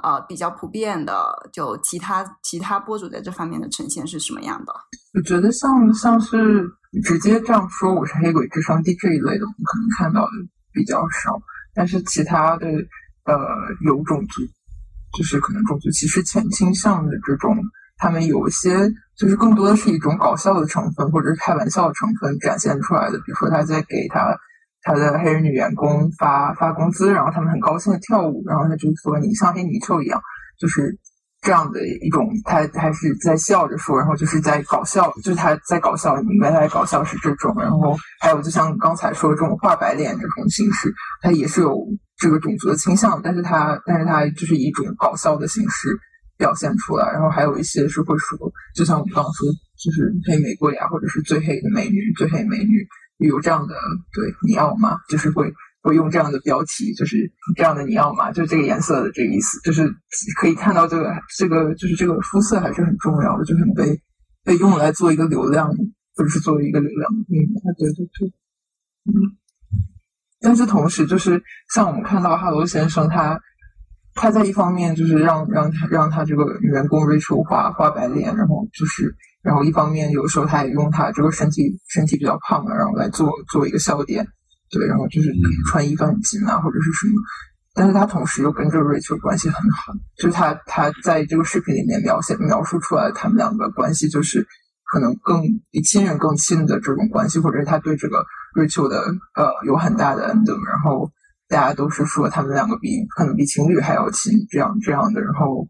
呃，比较普遍的，就其他其他博主在这方面的呈现是什么样的？我觉得像像是直接这样说我是黑鬼智商低这一类的，我们可能看到的比较少。但是其他的呃有种族，就是可能种族歧视倾倾向的这种，他们有一些就是更多的是一种搞笑的成分或者是开玩笑的成分展现出来的。比如说他在给他。他的黑人女员工发发工资，然后他们很高兴的跳舞，然后他就说：“你像黑泥鳅一样。”就是这样的一种，他还是在笑着说，然后就是在搞笑，就是他在搞笑，你明白他在搞笑是这种。然后还有就像刚才说这种画白脸这种形式，他也是有这个种族的倾向，但是他但是他就是以一种搞笑的形式表现出来。然后还有一些是会说，就像我们刚刚说，就是黑玫瑰啊，或者是最黑的美女，最黑美女。有这样的，对你要吗？就是会会用这样的标题，就是这样的你要吗？就是这个颜色的这个意思，就是可以看到这个这个就是这个肤色还是很重要的，就很被被用来做一个流量，或者是作为一个流量。嗯，对对对，嗯。但是同时，就是像我们看到哈罗先生，他他在一方面就是让让他让他这个员工 Rachel 画画白脸，然后就是。然后一方面，有时候他也用他这个身体身体比较胖的，然后来做做一个笑点，对，然后就是穿衣服很紧啊，或者是什么。但是他同时又跟这个 Rachel 关系很好，就是他他在这个视频里面描写描述出来他们两个关系，就是可能更比亲人更亲的这种关系，或者是他对这个 Rachel 的呃有很大的恩德，然后大家都是说他们两个比可能比情侣还要亲，这样这样的，然后。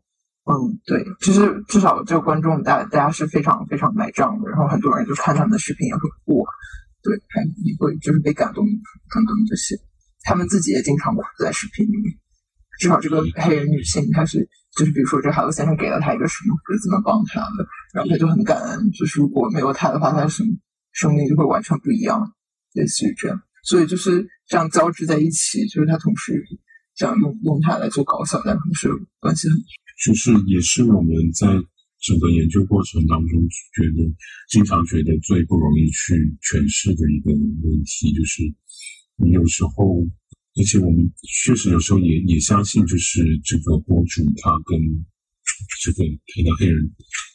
嗯，对，其实至少这个观众大大家是非常非常买账的，然后很多人就看他们的视频也会哭，对，还也会就是被感动感动这些，他们自己也经常哭在视频里面。至少这个黑人女性，她是就是比如说这海螺先生给了她一个什么或者怎么帮她的，然后她就很感恩，就是如果没有他的话，她的生生命就会完全不一样，类似于这样。所以就是这样交织在一起，就是他同时这样用用它来做搞笑，但同时关系很。就是也是我们在整个研究过程当中觉得经常觉得最不容易去诠释的一个问题，就是你有时候，而且我们确实有时候也也相信，就是这个博主他跟这个他的黑人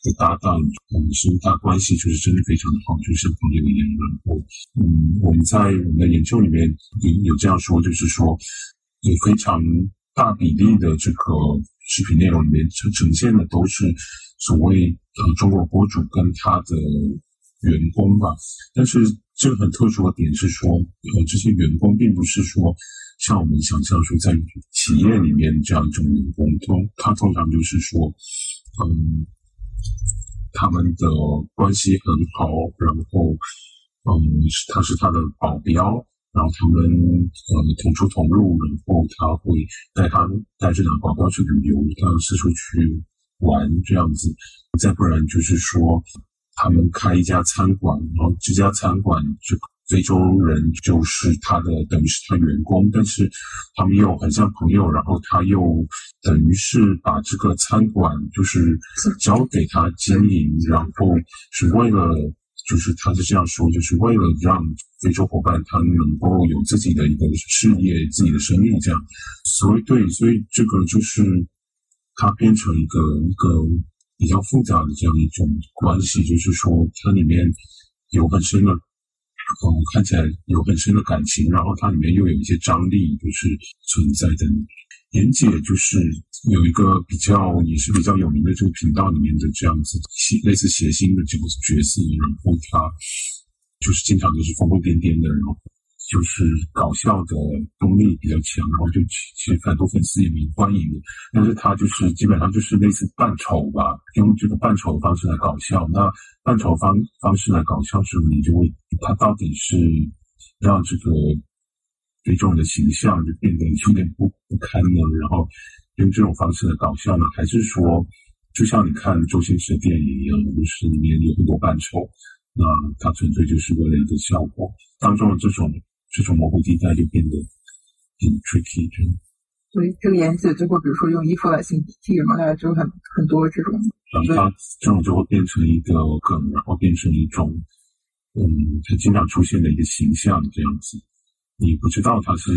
的搭档，嗯，是他关系就是真的非常的好，就像朋友一样。然后，嗯，我们在我们的研究里面有有这样说，就是说有非常大比例的这个。视频内容里面呈呈现的都是所谓呃中国博主跟他的员工吧，但是这个很特殊的点是说，呃这些员工并不是说像我们想象说在企业里面这样一种员工，通他通常就是说，嗯，他们的关系很好，然后嗯他是他的保镖。然后他们呃同出同入，然后他会带他带这两个保镖去旅游，他四处去玩这样子。再不然就是说，他们开一家餐馆，然后这家餐馆这非洲人就是他的等于是他员工，但是他们又很像朋友，然后他又等于是把这个餐馆就是交给他经营，然后是为了。就是他是这样说，就是为了让非洲伙伴他能够有自己的一个事业、自己的生意这样。所以对，所以这个就是它变成一个一个比较复杂的这样一种关系，就是说它里面有很深的，嗯，看起来有很深的感情，然后它里面又有一些张力，就是存在的。严姐就是有一个比较也是比较有名的这个频道里面的这样子类似谐星的这个角色，然后他就是经常都是疯疯癫癫的，然后。就是搞笑的功力比较强，然后就其实很多粉丝也蛮欢迎的。但是他就是基本上就是类似扮丑吧，用这个扮丑的方式来搞笑。那扮丑方方式来搞笑时候，你就会他到底是让这个非洲人的形象就变得有点不不堪呢？然后用这种方式来搞笑呢，还是说就像你看周星驰的电影一样，就是里面有很多扮丑，那他纯粹就是为了一个效果当中的这种。这种模糊地带就变得很 tricky，这样。所以这个颜姐就会，比如说用衣服来擤鼻涕，然后大家就很很多这种。然后它这种就会变成一个梗，然后变成一种，嗯，它经常出现的一个形象这样子。你不知道他是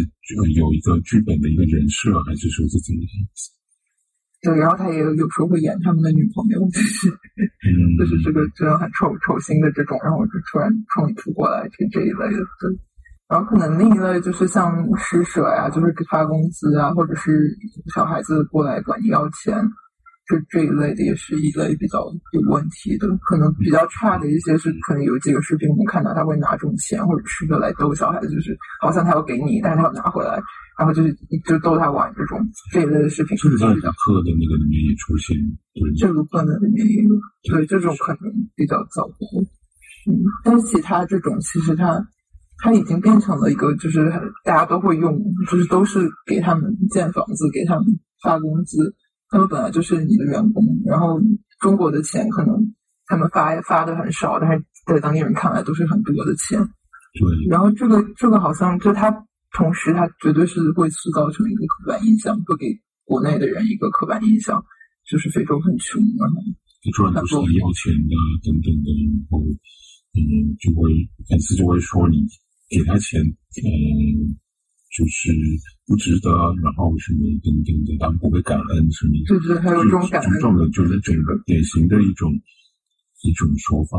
有一个剧本的一个人设，还是说是怎么样子？对，然后他也有有时候会演他们的女朋友，就是，嗯，就是这个这种很丑丑星的这种，然后就突然冲突过来这这一类的。然后可能另一类就是像施舍呀，就是发工资啊，或者是小孩子过来管你要钱，就这一类的也是一类比较有问题的。可能比较差的一些是，可能有几个视频我们看到他会拿这种钱或者吃的来逗小孩子，就是好像他要给你，但是他要拿回来，然后就是就逗他玩这种这一类的视频。是在课的那个里面也出现，这个可能里面也有，对这种可能比较糟糕。嗯，但是其他这种其实他。它已经变成了一个，就是大家都会用，就是都是给他们建房子，给他们发工资。他们本来就是你的员工，然后中国的钱可能他们发发的很少，但是在当地人看来都是很多的钱。对。然后这个这个好像就他同时他绝对是会塑造成一个刻板印象，会给国内的人一个刻板印象，就是非洲很穷，然后非洲人都是很要钱的等等的，然后嗯，就会粉丝就会说你。给他钱，嗯，就是不值得，然后什么等等的，当不会感恩什么，就是，还有这种感恩，种的就是整个典型的一种一种说法。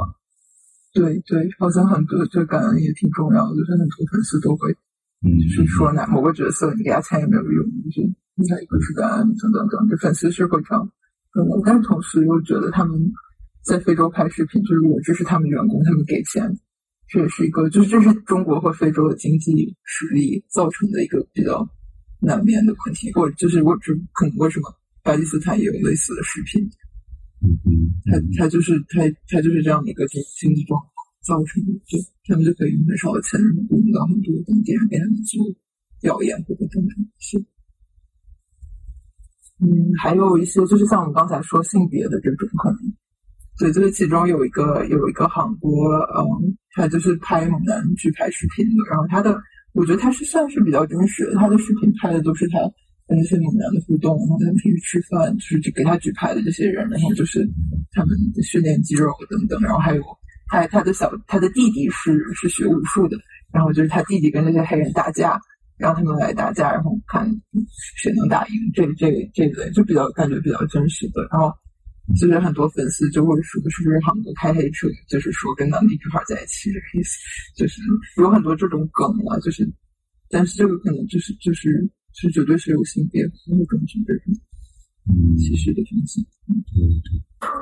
对对，好像很多就感恩也挺重要的，就是很多粉丝都会，嗯，是说哪某个角色你给他钱也没有用，就是另外一个是感恩等等等，就粉丝是会这样，嗯，但是同时又觉得他们在非洲拍视频，就是我支持他们员工，他们给钱。这也是一个，就是这是中国和非洲的经济实力造成的一个比较难免的问题，或者就是我只可能为什么巴基斯坦也有类似的视频，嗯嗯，他他就是他他就是这样的一个经经济状况造成的，就他们就可以用很少的钱，然后雇佣到很多当地人给他们做表演或者等等一些。嗯，还有一些就是像我们刚才说性别的这种可能。对，就是其中有一个有一个韩国，嗯，他就是拍猛男去拍视频的，然后他的，我觉得他是算是比较真实的，他的视频拍的都是他跟那些猛男的互动，然后他们平时吃饭就是给他举牌的这些人，然后就是他们训练肌肉等等，然后还有他他的小他的弟弟是是学武术的，然后就是他弟弟跟那些黑人打架，然后他们来打架，然后看谁能打赢，这这这类就比较感觉比较真实的，然后。就是很多粉丝就会说，是不是韩国开黑车？就是说跟当地女孩在一起这个意思，就是有很多这种梗啊。就是，但是这个可能就是就是是绝对是有性别或者种族这种歧视的东西。嗯，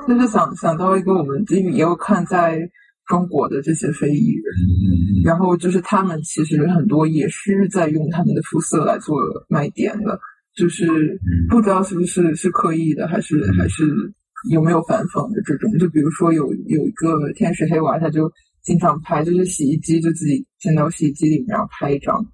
就是想想到一个，我们也也有看在中国的这些非裔人，然后就是他们其实很多也是在用他们的肤色来做卖点的，就是不知道是不是是刻意的，还是还是。有没有反讽的这种？就比如说有有一个天使黑娃，他就经常拍，就是洗衣机就自己进到洗衣机里面，然后拍一张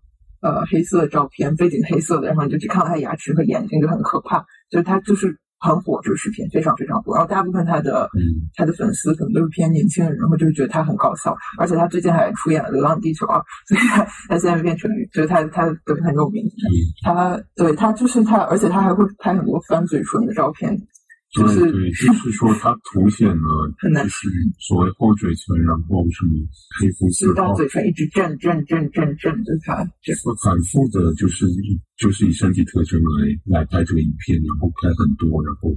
呃黑色的照片，背景黑色的，然后你就只看到他牙齿和眼睛，就很可怕。就是他就是很火这个视频，非常非常火。然后大部分他的他的粉丝可能都是偏年轻人，然后就是觉得他很搞笑。而且他最近还出演了《流浪地球》啊，所以他他现在变成就是他他都很有名。他对他就是他，而且他还会拍很多翻嘴唇的照片。就是对，就是说它凸显了，就是所谓厚嘴唇，然后什么黑肤色然后嘴唇一直震震震震震着它，这反复的，就是就是以身体特征来来拍这个影片，然后拍很多，然后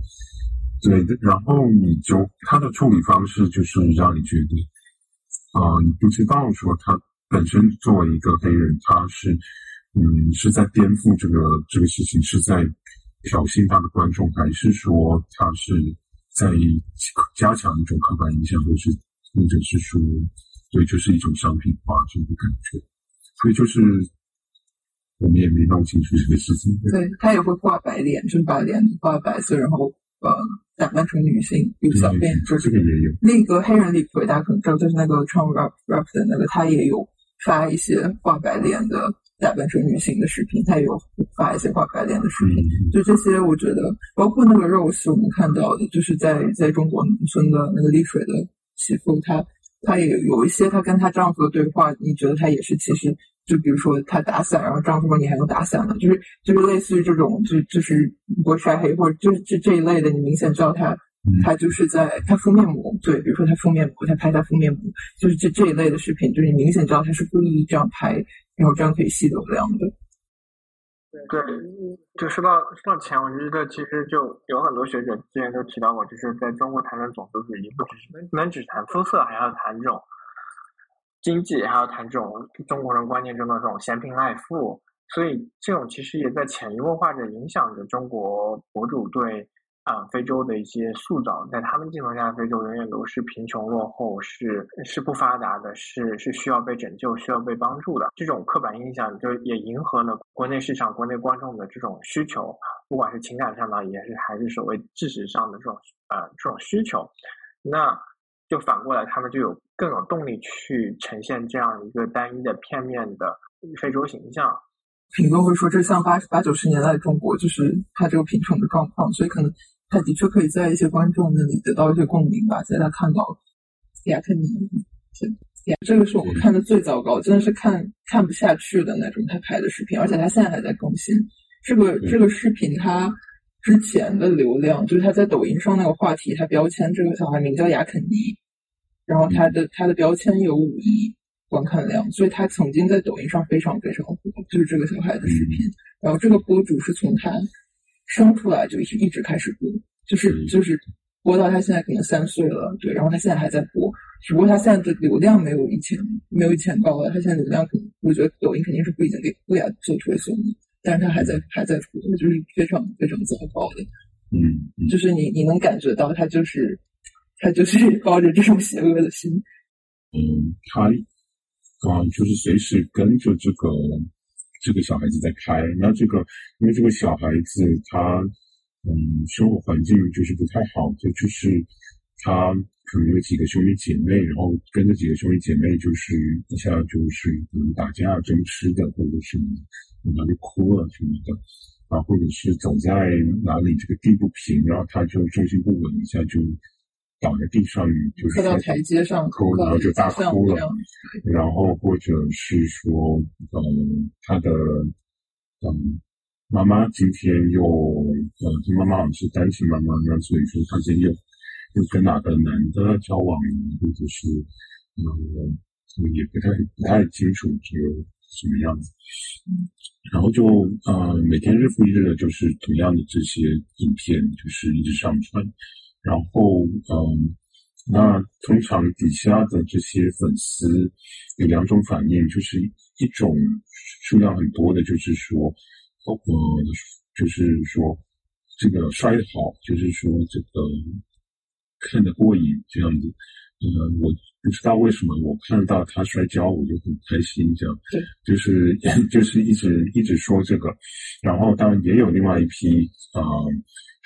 对，然后你就他的处理方式就是让你觉得，啊、你不知道说他本身作为一个黑人，他是嗯是在颠覆这个这个事情，是在挑衅他的观众，还是说他是在加强一种刻板印象，或是或者是说，对，就是一种商品化这种感觉。所以就是我们也没弄清楚这个事情。对他也会挂白脸，就是把脸挂白色，然后呃打扮成女性，有小辫这子。这个也有，那个黑人李逵，大家可能知道，就是那个唱 rap rap 的那个，他也有发一些挂白脸的打扮成女性的视频，她也有发一些画白脸的视频。嗯，就这些，我觉得包括那个 Rose，，我们看到的，就是在在中国农村的那个丽水的媳妇，她她也有一些她跟她丈夫的对话，你觉得她也是其实就比如说她打伞，然后丈夫说你还用打伞呢，就是就是类似于这种，就就是不晒黑或者就是这这一类的，你明显知道她嗯她就是在她敷面膜，对，比如说她敷面膜，她拍她敷面膜，就是这这一类的视频，就是你明显知道她是故意这样拍，然后这样可以吸流量的。对，就说到说到钱，我觉得其实就有很多学者之前都提到过，就是在中国谈论种族主义，不只是不能只谈肤色，还要谈这种经济，还要谈这种中国人观念中的这种嫌贫爱富。所以这种其实也在潜移默化着影响着中国博主对啊、非洲的一些塑造，在他们镜头下，非洲永远都是贫穷落后，是是不发达的，是是需要被拯救、需要被帮助的。这种刻板印象就也迎合了国内市场、国内观众的这种需求，不管是情感上的，也是还是所谓知识上的这种呃这种需求。那就反过来，他们就有更有动力去呈现这样一个单一的、片面的非洲形象。评论会说，这像八八九十年代中国，就是他这个贫穷的状况，所以可能他的确可以在一些观众那里得到一些共鸣吧，在他看到雅克尼，这个是我们看的最糟糕，真的是看看不下去的那种他拍的视频，而且他现在还在更新。这个这个视频他之前的流量，就是他在抖音上那个话题，他标签这个小孩名叫雅肯尼，然后他的他的标签有五亿。观看量，所以他曾经在抖音上非常非常火，就是这个小孩的视频。然后这个博主是从他生出来就一直一直开始播，就是就是播到他现在可能三岁了，对，然后他现在还在播，只不过他现在的流量没有以前没有以前高了，他现在流量可能我觉得抖音肯定是不已经给不给他做推送了，但是他还在还在播，就是非常非常糟糕的，嗯，嗯。就是你你能感觉到他就是他就是 抱着这种邪恶的心，嗯，他啊、就是随时跟着这个这个小孩子在开。那这个因为这个小孩子他嗯生活环境就是不太好，这就是他可能有几个兄弟姐妹，然后跟着几个兄弟姐妹就是一下就是可能打架争吃的，或者是哪里哭了什么的。啊，或者是走在哪里这个地不平，然后他就重心不稳，一下就倒在地上，就是磕到台阶上，哭，然后就大哭了。然后或者是说，嗯，他的嗯妈妈今天又呃，他妈妈是单亲妈妈，那所以说他今天又又跟哪个男的交往，或者是嗯，也不太不太清楚这个什么样子。然后就呃每天日复一日的，就是同样的这些影片，就是一直上传。然后嗯，那通常底下的这些粉丝有两种反应，就是一种数量很多的，就是说，呃，就是说这个摔得好，就是说这个看得过瘾这样子。呃，我不知道为什么我看到他摔跤我就很开心，这样，对，就是 就是一直一直说这个，然后当然也有另外一批啊、呃，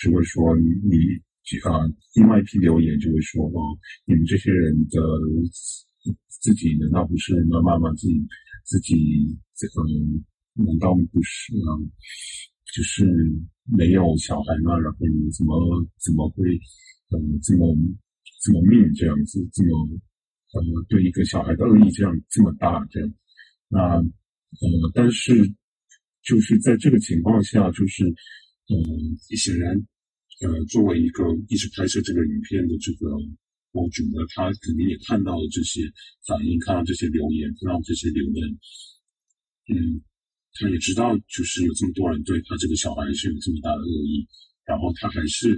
就会说你啊、另外一批留言就会说哦，你们这些人的自己难道不是妈妈吗？自己自己这个难道不是啊？就是没有小孩吗？然后你怎么怎么会嗯、这么这么命这样子，这么呃对一个小孩的恶意这样这么大这样？那呃，但是就是在这个情况下，就是嗯、呃，显然呃，作为一个一直拍摄这个影片的这个博主呢，他肯定也看到了这些反应，看到这些留言，看到这些留言，嗯，他也知道就是有这么多人对他这个小孩是有这么大的恶意，然后他还是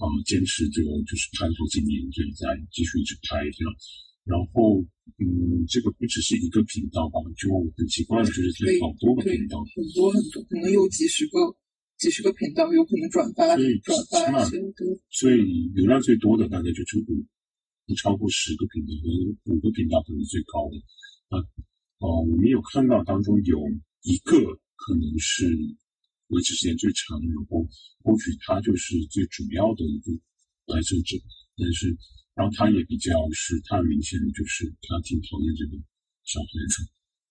啊坚持这个就是拍了好几年，就在继续一直拍这样。然后，嗯，这个不只是一个频道吧，就很奇怪的就是，有好多个频道，很多很多，可能有几十个、几十个频道，有可能转发、转发最最流量最多的大概就是五，不超过十个频道，和五个频道可能是最高的。啊，哦，我们有看到当中有一个可能是维持时间最长，然后或许他就是最主要的一个拍摄者，但是。然后他也比较是，他明显的就是他挺讨厌这个小孩子，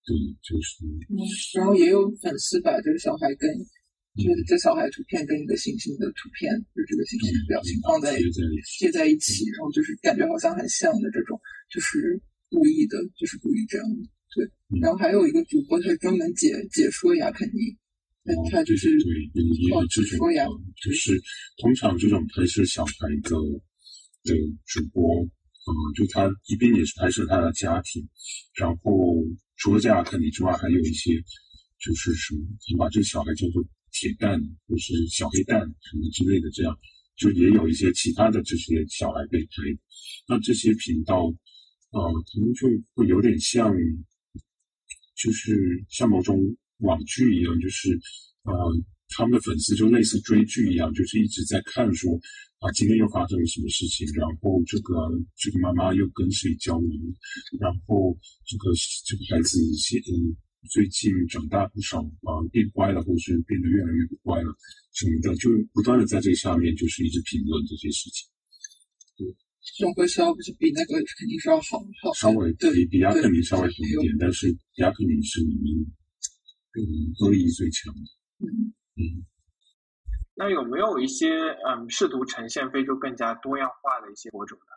对，就是。嗯，然后也有粉丝把这个小孩跟，就是这小孩图片跟一个星星的图片，就这个星星的表情放在贴在一起，然后就是感觉好像很像的这种，就是故意的，就是故意这样的，对。然后还有一个主播，他专门解解说雅肯尼，他就是对，有这种就是通常这种拍摄小孩的。的主播，嗯，就他一边也是拍摄他的家庭，然后除了这样肯尼之外，还有一些就是什么，你把这个小孩叫做铁蛋或是小黑蛋什么之类的，这样就也有一些其他的这些小孩被拍。那这些频道，呃，可能就会有点像，就是像某种网剧一样，就是呃，他们的粉丝就类似追剧一样，就是一直在看说。啊，今天又发生了什么事情？然后这个这个妈妈又跟谁交流？然后这个这个孩子现嗯最近长大不少啊，变乖了，或是变得越来越不乖了什么的，就不断的在这下面就是一直评论这些事情。对，生活稍微是比那个肯定是要好好稍微比比亚克尼稍微好一点，但是亚克尼是里面嗯恶意最强的。嗯嗯。那有没有一些嗯试图呈现非洲更加多样化的一些博主呢？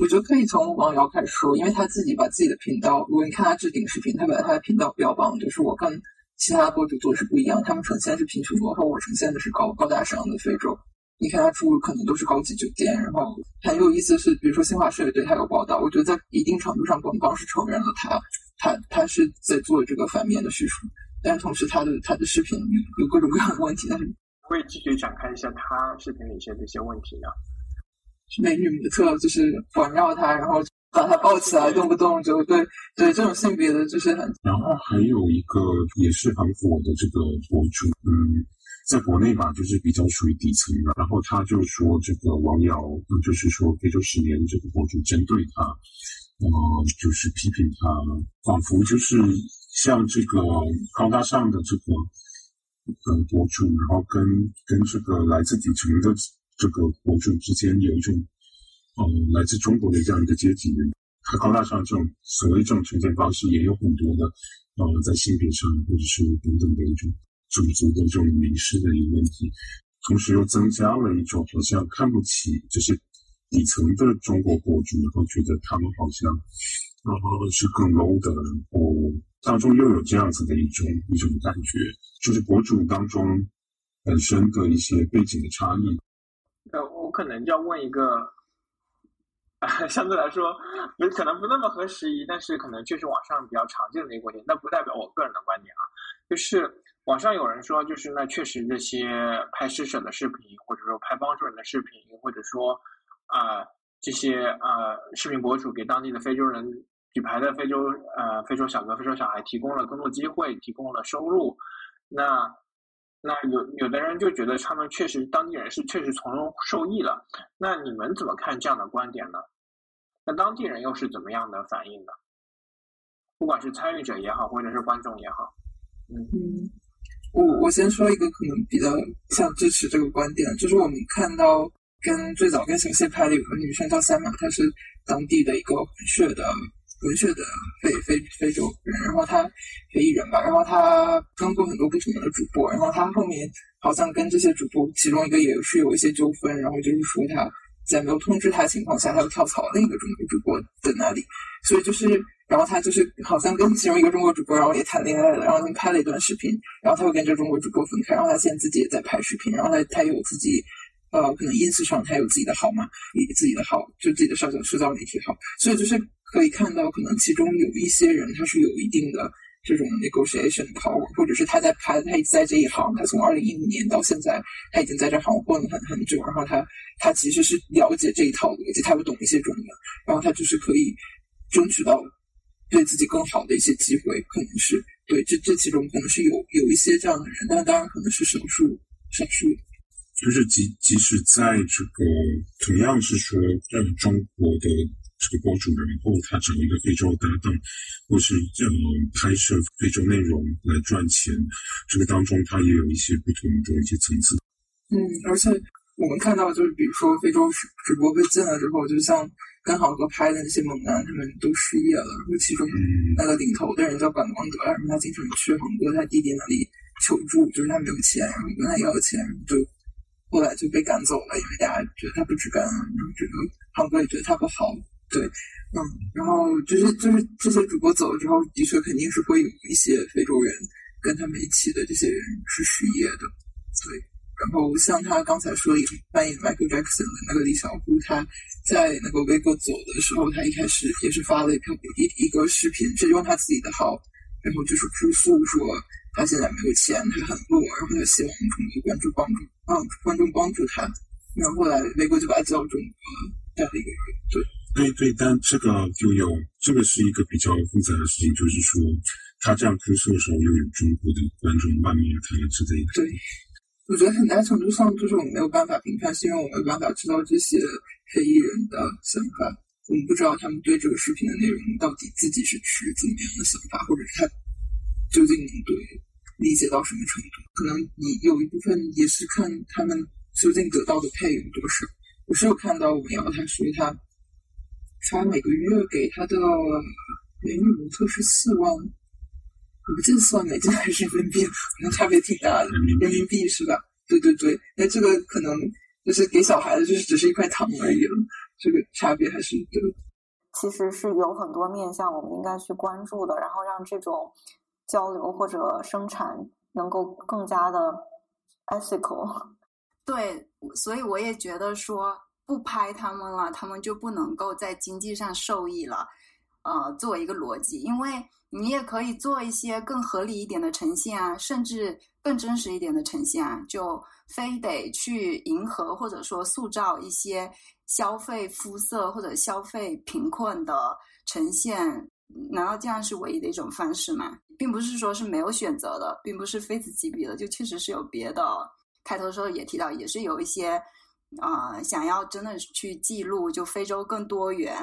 我觉得可以从王瑶开始说，因为他自己把自己的频道，如果你看他置顶视频，他把他的频道标榜就是我跟其他博主做的是不一样，他们呈现是贫穷落后，我呈现的是高高大上的非洲。你看他住的可能都是高级酒店，然后很有意思是，比如说新华社也对他有报道，我觉得在一定程度上，官方是承认了他他他是在做这个反面的叙述。但同时，他的他的视频有各种各样的问题，但是会继续展开一下他视频里一些这些问题呢？美女模特就是环绕他，然后把他抱起来，动不动就对对这种性别的就是很。然后还有一个也是很火的这个博主，嗯，在国内吧，就是比较属于底层的。然后他就说这个王瑶，就是说非洲十年这个博主针对他，呃，就是批评他，仿佛就是。像这个高大上的这个呃博主，然后跟跟这个来自底层的这个博主之间有一种呃来自中国的这样一个阶级，他高大上这种所谓这种呈现方式，也有很多的呃在性别上或者是等等的一种种族的这种迷失的一个问题，同时又增加了一种好像看不起这些底层的中国博主，然后觉得他们好像呃是更 low 的，然后。当中又有这样子的一种一种感觉，就是博主当中本身的一些背景的差异。我可能要问一个，相对来说不可能不那么合时宜，但是可能确实网上比较常见的一个观点，那不代表我个人的观点啊。就是网上有人说，就是那确实这些拍施舍的视频，或者说拍帮助人的视频，或者说啊这些呃视频博主给当地的非洲人。举牌的非洲呃非洲小哥非洲小孩提供了工作机会，提供了收入，那那有有的人就觉得他们确实当地人是确实从中受益了，那你们怎么看这样的观点呢？那当地人又是怎么样的反应呢？不管是参与者也好，或者是观众也好，嗯，我我先说一个可能比较像支持这个观点，就是我们看到跟最早跟小谢拍的有个女生叫三马，她是当地的一个混血的。文学的非非非洲人，然后他非裔人吧，然后他跟过很多不同的主播，然后他后面好像跟这些主播其中一个也是有一些纠纷，然后就是说他在没有通知他情况下，他又跳槽另一个中国主播在那里，所以就是然后他就是好像跟其中一个中国主播，然后也谈恋爱了，然后他们拍了一段视频，然后他会跟这中国主播分开，然后他现在自己也在拍视频，然后他他有自己。呃，可能 ins 上他有自己的号嘛，以自己的号，就自己的社交社交媒体号，所以就是可以看到，可能其中有一些人他是有一定的这种 negotiation power，或者是他在拍，他在这一行，他从二零一五年到现在，他已经在这行混了很很久，然后他他其实是了解这一套逻辑，他又懂一些中文，然后他就是可以争取到对自己更好的一些机会，可能是对这这其中可能是有有一些这样的人，但当然可能是少数少数。就是即即使在这个同样是说，呃，中国的这个博主，然后他找一个非洲搭档，或是呃拍摄非洲内容来赚钱，这个当中他也有一些不同的一些层次。嗯，而且我们看到，就是比如说非洲直直播被禁了之后，就像跟航哥拍的那些猛男，他们都失业了。然后其中那个领头的人叫管光德，然后他经常去航哥他弟弟那里求助，就是他没有钱，然后跟他要钱，就。后来就被赶走了，因为大家觉得他不值干，然后这个航哥也觉得他不好，对，嗯，然后就是就是这些主播走了之后，的确肯定是会有一些非洲人跟他们一起的这些人是失业的，对，然后像他刚才说扮演 Michael Jackson 的那个李小璐，他在那个威哥走的时候，他一开始也是发了一个一一个视频，是用他自己的号，然后就是哭诉说。他现在没有钱，他很弱，然后他希望更多观众帮助，帮观众帮助他。然后后来美国就把他叫中国带了一个人，对，对对，但这个就有这个是一个比较复杂的事情，就是说他这样哭诉的时候，又有中国的观众谩骂他之类的。对，我觉得很大程度上就是我们没有办法评判，是因为我没有办法知道这些黑衣人的想法，我们不知道他们对这个视频的内容到底自己是持怎么样的想法，或者是他。究竟对理解到什么程度？可能你有一部分也是看他们究竟得到的配有多少。我是有看到我们要他说他他每个月给他的美女模特是四万，我不记得四万美金还是人民币，可能差别挺大的。人民币是吧？对对对，那这个可能就是给小孩子就是只是一块糖而已了，这个差别还是对。其实是有很多面向我们应该去关注的，然后让这种。交流或者生产能够更加的 ethical，对，所以我也觉得说不拍他们了，他们就不能够在经济上受益了。呃，作为一个逻辑，因为你也可以做一些更合理一点的呈现啊，甚至更真实一点的呈现啊，就非得去迎合或者说塑造一些消费肤色或者消费贫困的呈现。难道这样是唯一的一种方式吗？并不是说是没有选择的，并不是非此即彼的，就确实是有别的。开头的时候也提到，也是有一些啊，想要真的去记录，就非洲更多元、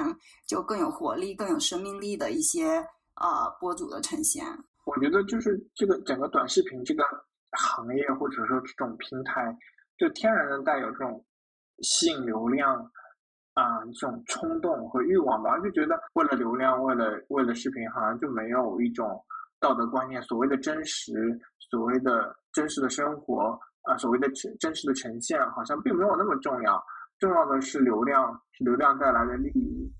就更有活力、更有生命力的一些啊博主的呈现。我觉得就是这个整个短视频这个行业，或者说这种平台，就天然的带有这种吸引流量。啊，这种冲动和欲望吧，就觉得为了流量，为了为了视频，好像就没有一种道德观念。所谓的真实，所谓的真实的生活，啊，所谓的真真实的呈现，好像并没有那么重要。重要的是流量，是流量带来的利益。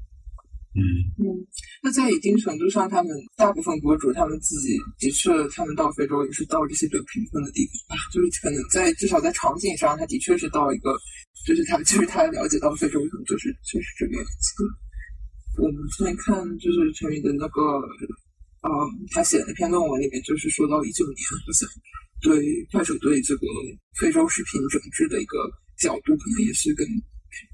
嗯嗯，那在一定程度上，他们大部分博主他们自己的确，他们到非洲也是到这些比较贫困的地方吧，就是可能在至少在场景上，他的确是到一个，就是他就是他了解到非洲就是就是这个样子。我们之前看就是陈宇的那个，呃，他写的那篇论文里面，就是说到一九年好像对快手对这个非洲视频整治的一个角度，可能也是跟。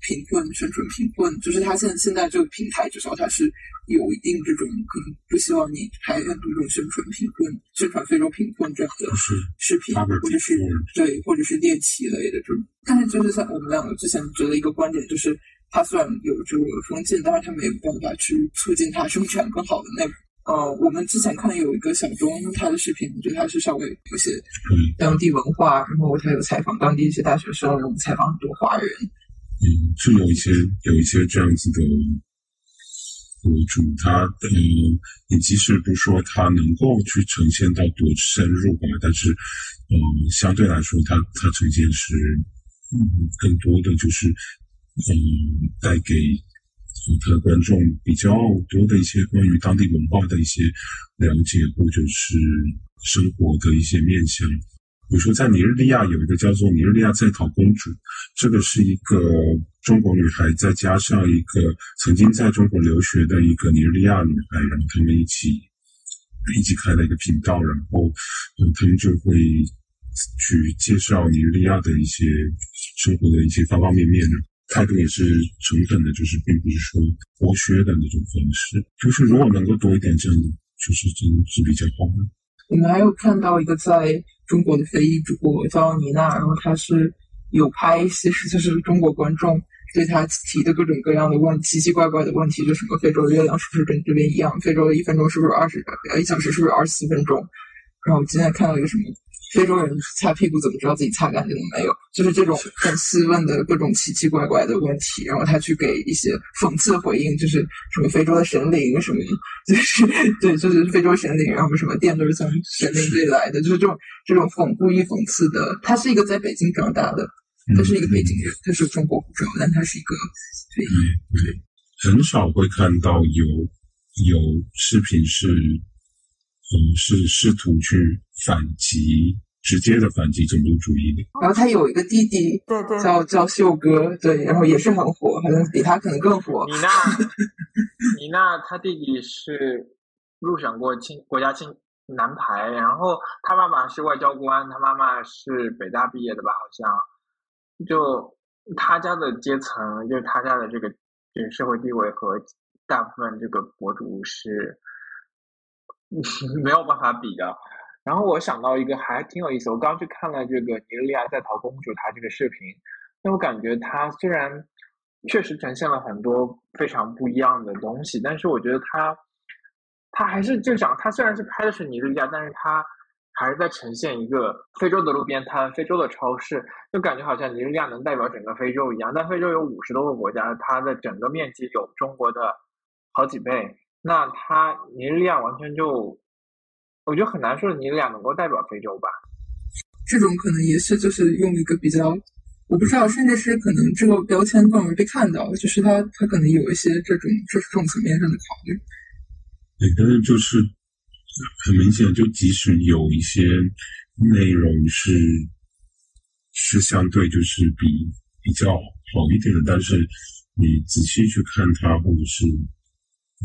贫困宣传贫困，就是它现现在这个平台，至少它是有一定这种可能不希望你拍很多这种宣传贫困、宣传非洲贫困这样的视频，或者是对，或者是猎奇类的这种。但是就是像我们两个之前觉得一个观点，就是它虽然有这个封禁，但是它没有办法去促进它生产更好的内容。呃，我们之前看有一个小钟他的视频，我觉得他是稍微有些当地文化，然后他有采访当地一些大学生，然后采访很多华人。嗯，是有一些有一些这样子的博主，他呃，你即使不说他能够去呈现到多深入吧，但是呃，相对来说，他他呈现是嗯，更多的就是嗯，带给他的观众比较多的一些关于当地文化的一些了解，或者是生活的一些面向。比如说，在尼日利亚有一个叫做“尼日利亚在逃公主”，这个是一个中国女孩，再加上一个曾经在中国留学的一个尼日利亚女孩，然后他们一起一起开了一个频道，然后，他们就会去介绍尼日利亚的一些生活的一些方方面面的态度，也是诚恳的，就是并不是说剥削的那种方式。就是如果能够多一点这样的，就是真的是比较好的。你们还有看到一个在中国的非裔主播叫妮娜，然后她是有拍一些就是中国观众对她提的各种各样的问奇奇怪怪的问题，就什么非洲的月亮是不是跟这边一样？非洲的一分钟是不是二十一小时是不是二十四分钟？然后我今天看到一个什么非洲人擦屁股怎么知道自己擦干净了没有？就是这种很斯文的各种奇奇怪怪的问题，然后他去给一些讽刺的回应，就是什么非洲的神灵什么，就是对，就是非洲神灵，然后什么电都是从神灵这里来的，就是这种这种讽故意讽刺的。他是一个在北京长大的，他是一个北京人，他是中国护照，但他是一个非裔。对，很少会看到有有视频是。嗯，是试图去反击，直接的反击种族主义的。然后他有一个弟弟，对对，叫叫秀哥，对，然后也是很火，好像比他可能更火。米娜，米娜，他弟弟是入选过青国家青男排，然后他爸爸是外交官，他妈妈是北大毕业的吧？好像，就他家的阶层，就是他家的这个这个社会地位和大部分这个博主是。没有办法比的。然后我想到一个还挺有意思，我刚去看了这个尼日利亚在逃公主她这个视频，那我感觉她虽然确实呈现了很多非常不一样的东西，但是我觉得她她还是就想，她虽然是拍的是尼日利亚，但是她还是在呈现一个非洲的路边摊、非洲的超市，就感觉好像尼日利亚能代表整个非洲一样。但非洲有五十多个国家，它的整个面积有中国的好几倍。那他尼日利亚完全就，我觉得很难说尼日利亚能够代表非洲吧。这种可能也是就是用一个比较，我不知道，甚至是可能这个标签更容易被看到，就是他他可能有一些这种这种层面上的考虑。对，但是就是很明显，就即使有一些内容是是相对就是比比较好一点的，但是你仔细去看它，或者是。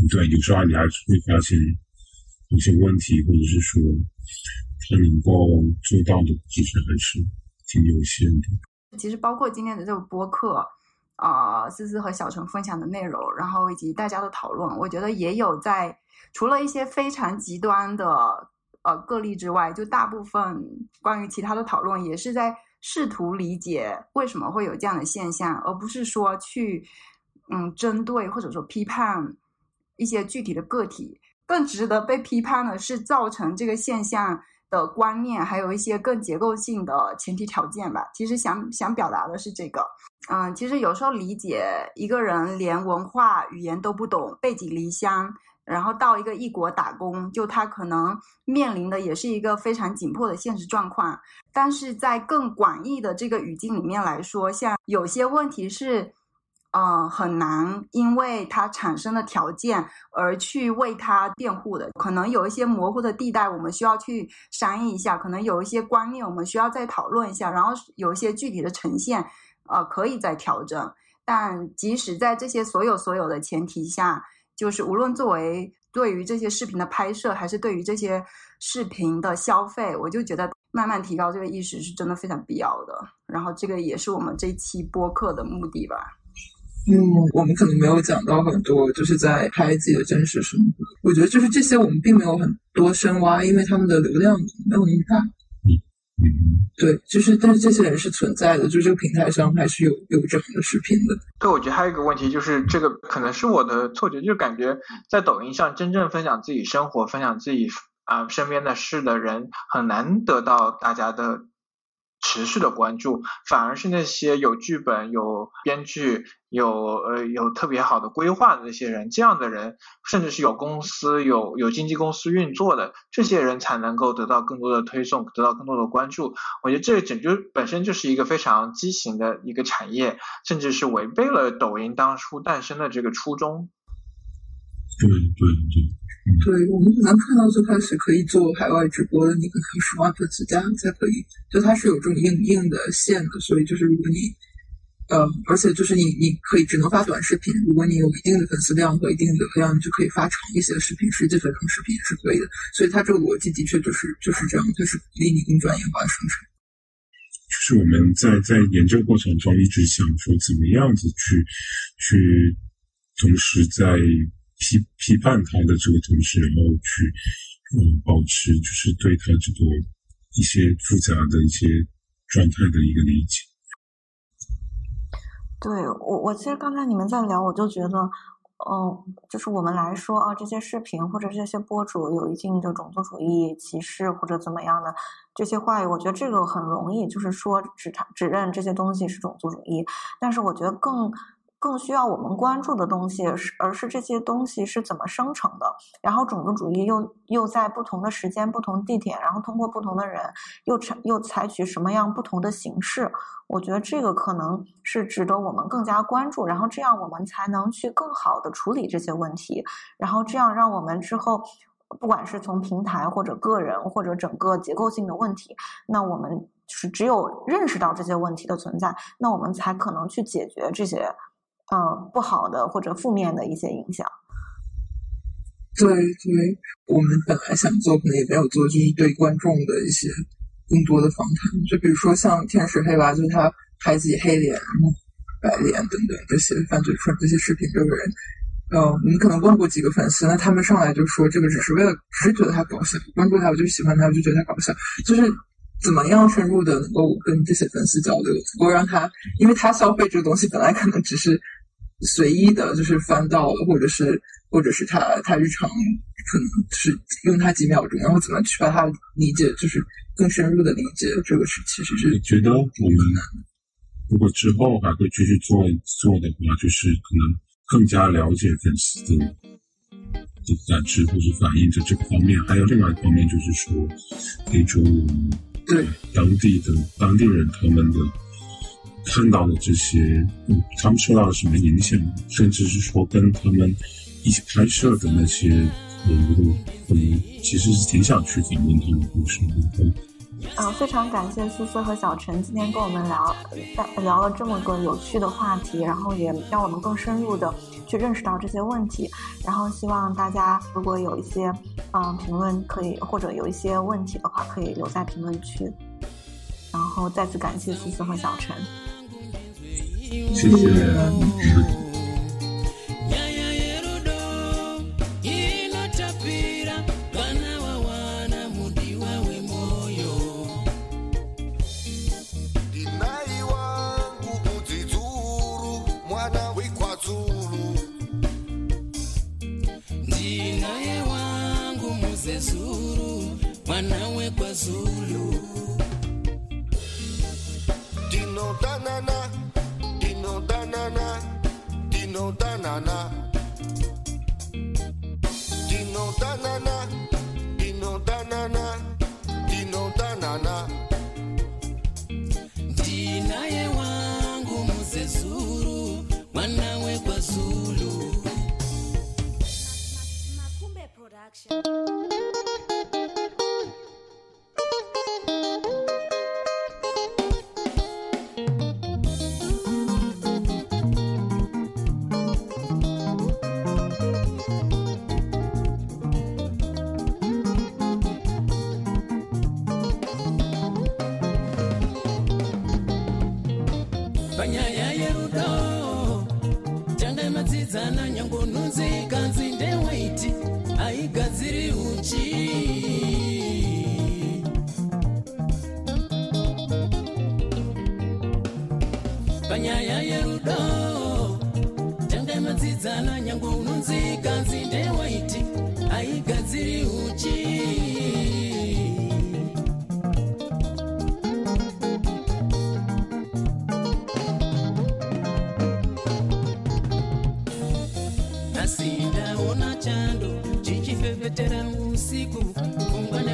对，有时候你还是会发现一些问题，或者是说他能够做到的，其实还是挺有限的。其实包括今天的这个播客，啊，思思和小陈分享的内容，然后以及大家的讨论，我觉得也有在除了一些非常极端的呃个例之外，就大部分关于其他的讨论，也是在试图理解为什么会有这样的现象，而不是说去嗯针对或者说批判。一些具体的个体更值得被批判的是造成这个现象的观念，还有一些更结构性的前提条件吧。其实想想表达的是这个，嗯，其实有时候理解一个人连文化语言都不懂，背井离乡，然后到一个异国打工，就他可能面临的也是一个非常紧迫的现实状况。但是在更广义的这个语境里面来说，像有些问题是。嗯，很难，因为它产生的条件而去为它辩护的，可能有一些模糊的地带，我们需要去商议一下；可能有一些观念，我们需要再讨论一下。然后有一些具体的呈现，呃，可以再调整。但即使在这些所有所有的前提下，就是无论作为对于这些视频的拍摄，还是对于这些视频的消费，我就觉得慢慢提高这个意识是真的非常必要的。然后这个也是我们这期播客的目的吧。嗯，我们可能没有讲到很多，就是在拍自己的真实生活。我觉得就是这些，我们并没有很多深挖，因为他们的流量没有那么大。嗯嗯，对，就是但是这些人是存在的，就是这个平台上还是有有这样的视频的。对，我觉得还有一个问题就是，这个可能是我的错觉，就是感觉在抖音上真正分享自己生活、分享自己啊身边的事的人，很难得到大家的持续的关注，反而是那些有剧本、有编剧、有呃有特别好的规划的那些人，这样的人，甚至是有公司、有有经纪公司运作的这些人，才能够得到更多的推送，得到更多的关注。我觉得这整就本身就是一个非常畸形的一个产业，甚至是违背了抖音当初诞生的这个初衷。对对对。对我们可能看到最开始可以做海外直播的那个十万粉丝加才可以，就它是有这种硬硬的线的，所以就是如果你，呃，而且就是你你可以只能发短视频，如果你有一定的粉丝量和一定的流量，你就可以发长一些的视频，十几分钟视频也是可以的。所以它这个逻辑的确就是就是这样，它是鼓励你更专业化的生产。就是我们在在研究过程中一直想说，怎么样子去去同时在。批批判他的这个同时，然后去嗯保持就是对他这个一些复杂的一些状态的一个理解。对我，我其实刚才你们在聊，我就觉得，嗯，就是我们来说啊，这些视频或者这些博主有一定的种族主义歧视或者怎么样的这些话语，我觉得这个很容易，就是说指他指认这些东西是种族主义，但是我觉得更。更需要我们关注的东西是，而是这些东西是怎么生成的，然后种族主义又又在不同的时间、不同地点，然后通过不同的人，又采又采取什么样不同的形式？我觉得这个可能是值得我们更加关注，然后这样我们才能去更好的处理这些问题，然后这样让我们之后，不管是从平台或者个人或者整个结构性的问题，那我们就是只有认识到这些问题的存在，那我们才可能去解决这些。嗯，不好的或者负面的一些影响。对对，我们本来想做，可能也没有做，就是对观众的一些更多的访谈。就比如说像天使黑娃，就是他拍自己黑脸、白脸等等这些犯罪串这些视频这个人，呃，我们可能问过几个粉丝，那他们上来就说，这个只是为了，只是觉得他搞笑，关注他，我就喜欢他，我就觉得他搞笑，就是。怎么样深入的能够跟这些粉丝交流，能够让他，因为他消费这个东西本来可能只是随意的，就是翻到了，或者是或者是他他日常可能是用他几秒钟，然后怎么去把它理解，就是更深入的理解这个是其实是觉得我们如果之后还会继续做做的话，就是可能更加了解粉丝的的感知或者反应在这个方面，还有另外一方面就是说那种。对当地的当地人，他们的看到的这些，嗯，他们受到了什么影响，甚至是说跟他们一起拍摄的那些人物，我们其实是挺想去访问他们故事的。啊，非常感谢思思和小陈今天跟我们聊，聊了这么个有趣的话题，然后也让我们更深入的去认识到这些问题。然后希望大家如果有一些嗯评论可以，或者有一些问题的话，可以留在评论区。然后再次感谢思思和小陈，谢谢。siku. Tuungane